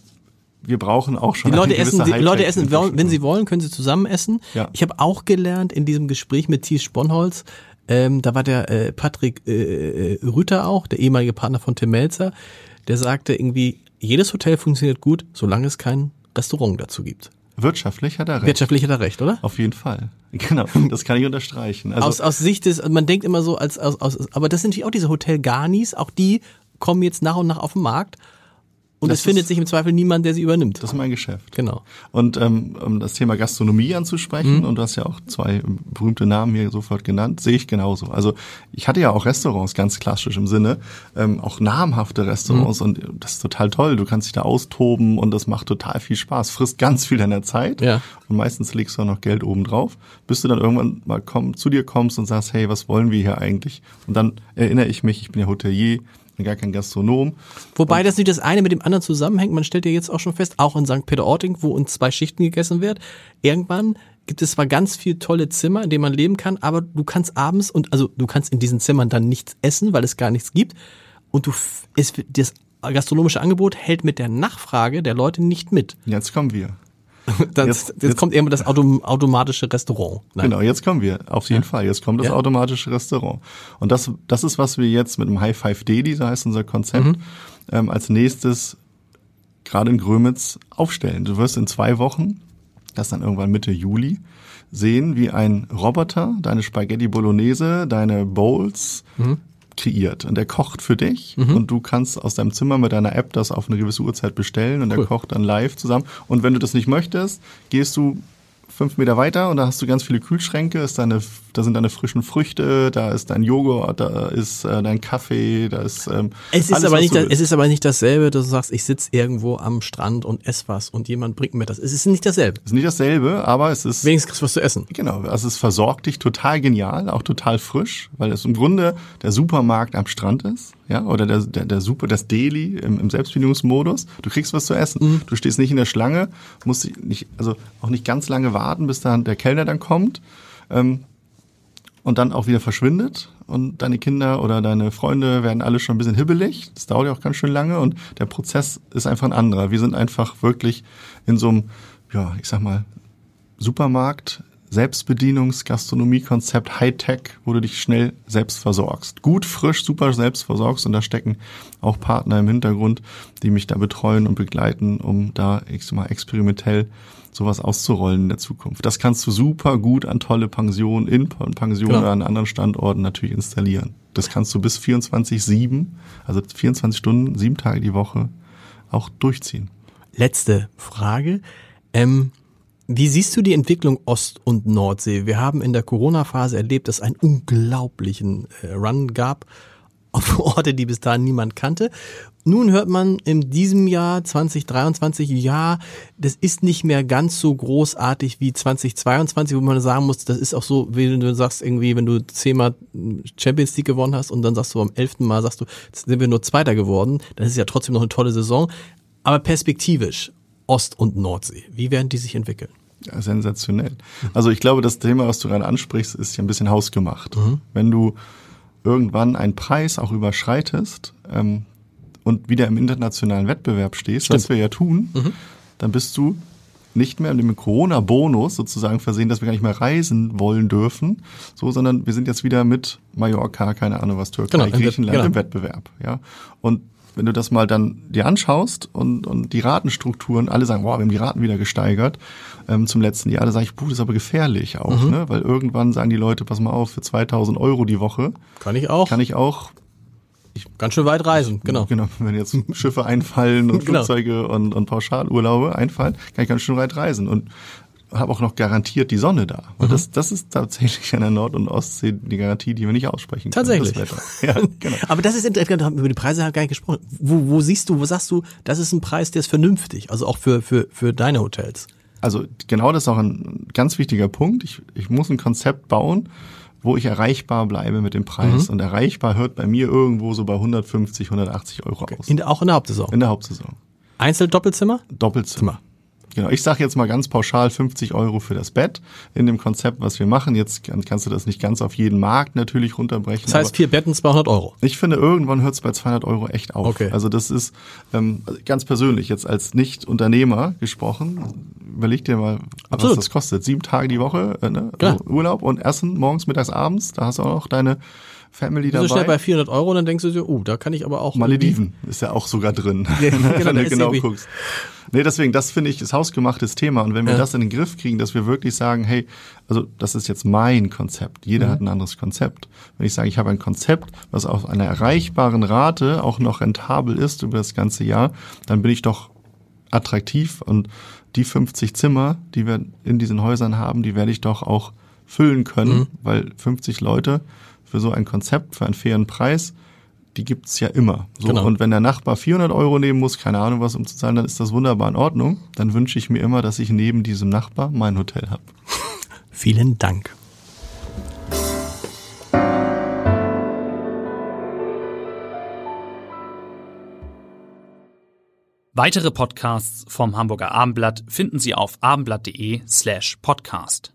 wir brauchen auch schon die Leute essen, die Leute essen, wenn sie wollen, können sie zusammen essen. Ja. Ich habe auch gelernt in diesem Gespräch mit Thies Sponholz, ähm, da war der äh, Patrick äh, äh, Rütter auch, der ehemalige Partner von Tim Melzer, der sagte irgendwie, jedes Hotel funktioniert gut, solange es kein Restaurant dazu gibt. Wirtschaftlich hat er recht. Wirtschaftlich hat er recht, oder? Auf jeden Fall. Genau, das kann ich unterstreichen. Also aus, aus Sicht des, man denkt immer so als, aus, aus, aber das sind natürlich auch diese Hotel Garnis, auch die kommen jetzt nach und nach auf den Markt und das es findet sich im Zweifel niemand, der sie übernimmt. Das ist mein Geschäft. Genau. Und ähm, um das Thema Gastronomie anzusprechen, mhm. und du hast ja auch zwei berühmte Namen hier sofort genannt, sehe ich genauso. Also ich hatte ja auch Restaurants, ganz klassisch im Sinne, ähm, auch namhafte Restaurants mhm. und das ist total toll. Du kannst dich da austoben und das macht total viel Spaß, frisst ganz viel deiner Zeit ja. und meistens legst du auch noch Geld oben drauf, bis du dann irgendwann mal komm, zu dir kommst und sagst, hey, was wollen wir hier eigentlich? Und dann erinnere ich mich, ich bin ja Hotelier, bin gar kein Gastronom. Wobei und das nicht das eine mit dem anderen zusammenhängt. Man stellt ja jetzt auch schon fest, auch in St. Peter-Ording, wo in zwei Schichten gegessen wird, irgendwann gibt es zwar ganz viel tolle Zimmer, in denen man leben kann, aber du kannst abends und also du kannst in diesen Zimmern dann nichts essen, weil es gar nichts gibt und du es, das gastronomische Angebot hält mit der Nachfrage der Leute nicht mit. Jetzt kommen wir. Das, jetzt, jetzt, jetzt, kommt irgendwann das Autom automatische Restaurant. Nein. Genau, jetzt kommen wir. Auf jeden ja. Fall. Jetzt kommt das ja. automatische Restaurant. Und das, das ist, was wir jetzt mit dem High Five Daily, so heißt unser Konzept, mhm. ähm, als nächstes gerade in Grömitz aufstellen. Du wirst in zwei Wochen das dann irgendwann Mitte Juli, sehen, wie ein Roboter deine Spaghetti Bolognese, deine Bowls mhm. Kreiert. Und der kocht für dich mhm. und du kannst aus deinem Zimmer mit deiner App das auf eine gewisse Uhrzeit bestellen und cool. der kocht dann live zusammen. Und wenn du das nicht möchtest, gehst du fünf Meter weiter und da hast du ganz viele Kühlschränke, ist deine, da sind deine frischen Früchte, da ist dein Joghurt, da ist äh, dein Kaffee, da ist ähm, es ist alles, aber nicht das, es ist aber nicht dasselbe, dass du sagst, ich sitze irgendwo am Strand und esse was und jemand bringt mir das. Es ist nicht dasselbe. Es ist nicht dasselbe, aber es ist wenigstens kriegst du was zu essen. Genau, also es versorgt dich total genial, auch total frisch, weil es im Grunde der Supermarkt am Strand ist ja, oder der, der, der Super, das Daily im, im Selbstbedienungsmodus. Du kriegst was zu essen. Mhm. Du stehst nicht in der Schlange, musst nicht, also auch nicht ganz lange warten, bis dann der Kellner dann kommt ähm, und dann auch wieder verschwindet. Und deine Kinder oder deine Freunde werden alle schon ein bisschen hibbelig. Das dauert ja auch ganz schön lange und der Prozess ist einfach ein anderer. Wir sind einfach wirklich in so einem, ja, ich sag mal, Supermarkt Selbstbedienungs-Gastronomie-Konzept Hightech, wo du dich schnell selbst versorgst. Gut, frisch, super selbst versorgst und da stecken auch Partner im Hintergrund, die mich da betreuen und begleiten, um da ich mal experimentell sowas auszurollen in der Zukunft. Das kannst du super gut an tolle Pensionen, in Pensionen oder an anderen Standorten natürlich installieren. Das kannst du bis 24-7, also 24 Stunden, sieben Tage die Woche auch durchziehen. Letzte Frage. Ähm wie siehst du die Entwicklung Ost- und Nordsee? Wir haben in der Corona-Phase erlebt, dass es einen unglaublichen äh, Run gab auf Orte, die bis dahin niemand kannte. Nun hört man in diesem Jahr 2023, ja, das ist nicht mehr ganz so großartig wie 2022, wo man sagen muss, das ist auch so, wie du sagst, irgendwie, wenn du zehnmal Champions League gewonnen hast und dann sagst du am elften Mal, sagst du, sind wir nur Zweiter geworden, dann ist es ja trotzdem noch eine tolle Saison. Aber perspektivisch, Ost- und Nordsee? Wie werden die sich entwickeln? Ja, sensationell. Also ich glaube, das Thema, was du gerade ansprichst, ist ja ein bisschen hausgemacht. Mhm. Wenn du irgendwann einen Preis auch überschreitest ähm, und wieder im internationalen Wettbewerb stehst, Stimmt. was wir ja tun, mhm. dann bist du nicht mehr mit dem Corona-Bonus sozusagen versehen, dass wir gar nicht mehr reisen wollen dürfen, so, sondern wir sind jetzt wieder mit Mallorca, keine Ahnung was, Türkei, genau, Griechenland genau. im Wettbewerb, ja. Und wenn du das mal dann dir anschaust und, und die Ratenstrukturen, alle sagen, wow, wir haben die Raten wieder gesteigert ähm, zum letzten Jahr, da sage ich, puh, das ist aber gefährlich auch, mhm. ne? weil irgendwann sagen die Leute, pass mal auf, für 2000 Euro die Woche kann ich auch, kann ich auch ich, ganz schön weit reisen, genau. Genau, wenn jetzt Schiffe einfallen und genau. Flugzeuge und, und Pauschalurlaube einfallen, kann ich ganz schön weit reisen. Und habe auch noch garantiert die Sonne da. Und mhm. das, das ist tatsächlich an der Nord- und Ostsee die Garantie, die wir nicht aussprechen können. Tatsächlich. Ja, genau. Aber das ist interessant, wir haben über die Preise gar nicht gesprochen. Wo, wo siehst du, wo sagst du, das ist ein Preis, der ist vernünftig, also auch für, für, für deine Hotels? Also genau das ist auch ein ganz wichtiger Punkt. Ich, ich muss ein Konzept bauen, wo ich erreichbar bleibe mit dem Preis. Mhm. Und erreichbar hört bei mir irgendwo so bei 150, 180 Euro okay. aus. In, auch in der Hauptsaison? In der Hauptsaison. Einzel-Doppelzimmer? Doppelzimmer. Zimmer. Genau, ich sage jetzt mal ganz pauschal 50 Euro für das Bett in dem Konzept, was wir machen. Jetzt kannst du das nicht ganz auf jeden Markt natürlich runterbrechen. Das heißt vier Betten 200 Euro. Ich finde, irgendwann hört es bei 200 Euro echt auf. Okay. Also das ist ähm, ganz persönlich jetzt als Nicht-Unternehmer gesprochen. Überleg dir mal, Absolut. was das kostet. Sieben Tage die Woche äh, ne? also Urlaub und Essen morgens, mittags, abends. Da hast du auch noch deine Family dabei. So schnell bei 400 Euro, dann denkst du dir, oh, da kann ich aber auch. Malediven ist ja auch sogar drin, ja, genau, wenn du genau guckst. Nee, deswegen, das finde ich ist hausgemachtes Thema. Und wenn wir ja. das in den Griff kriegen, dass wir wirklich sagen, hey, also das ist jetzt mein Konzept. Jeder mhm. hat ein anderes Konzept. Wenn ich sage, ich habe ein Konzept, was auf einer erreichbaren Rate auch noch rentabel ist über das ganze Jahr, dann bin ich doch attraktiv und die 50 Zimmer, die wir in diesen Häusern haben, die werde ich doch auch füllen können, mhm. weil 50 Leute für so ein Konzept, für einen fairen Preis, die gibt's ja immer. So, genau. Und wenn der Nachbar 400 Euro nehmen muss, keine Ahnung was, um zu zahlen, dann ist das wunderbar in Ordnung. Dann wünsche ich mir immer, dass ich neben diesem Nachbar mein Hotel habe. Vielen Dank. Weitere Podcasts vom Hamburger Abendblatt finden Sie auf abendblatt.de slash podcast.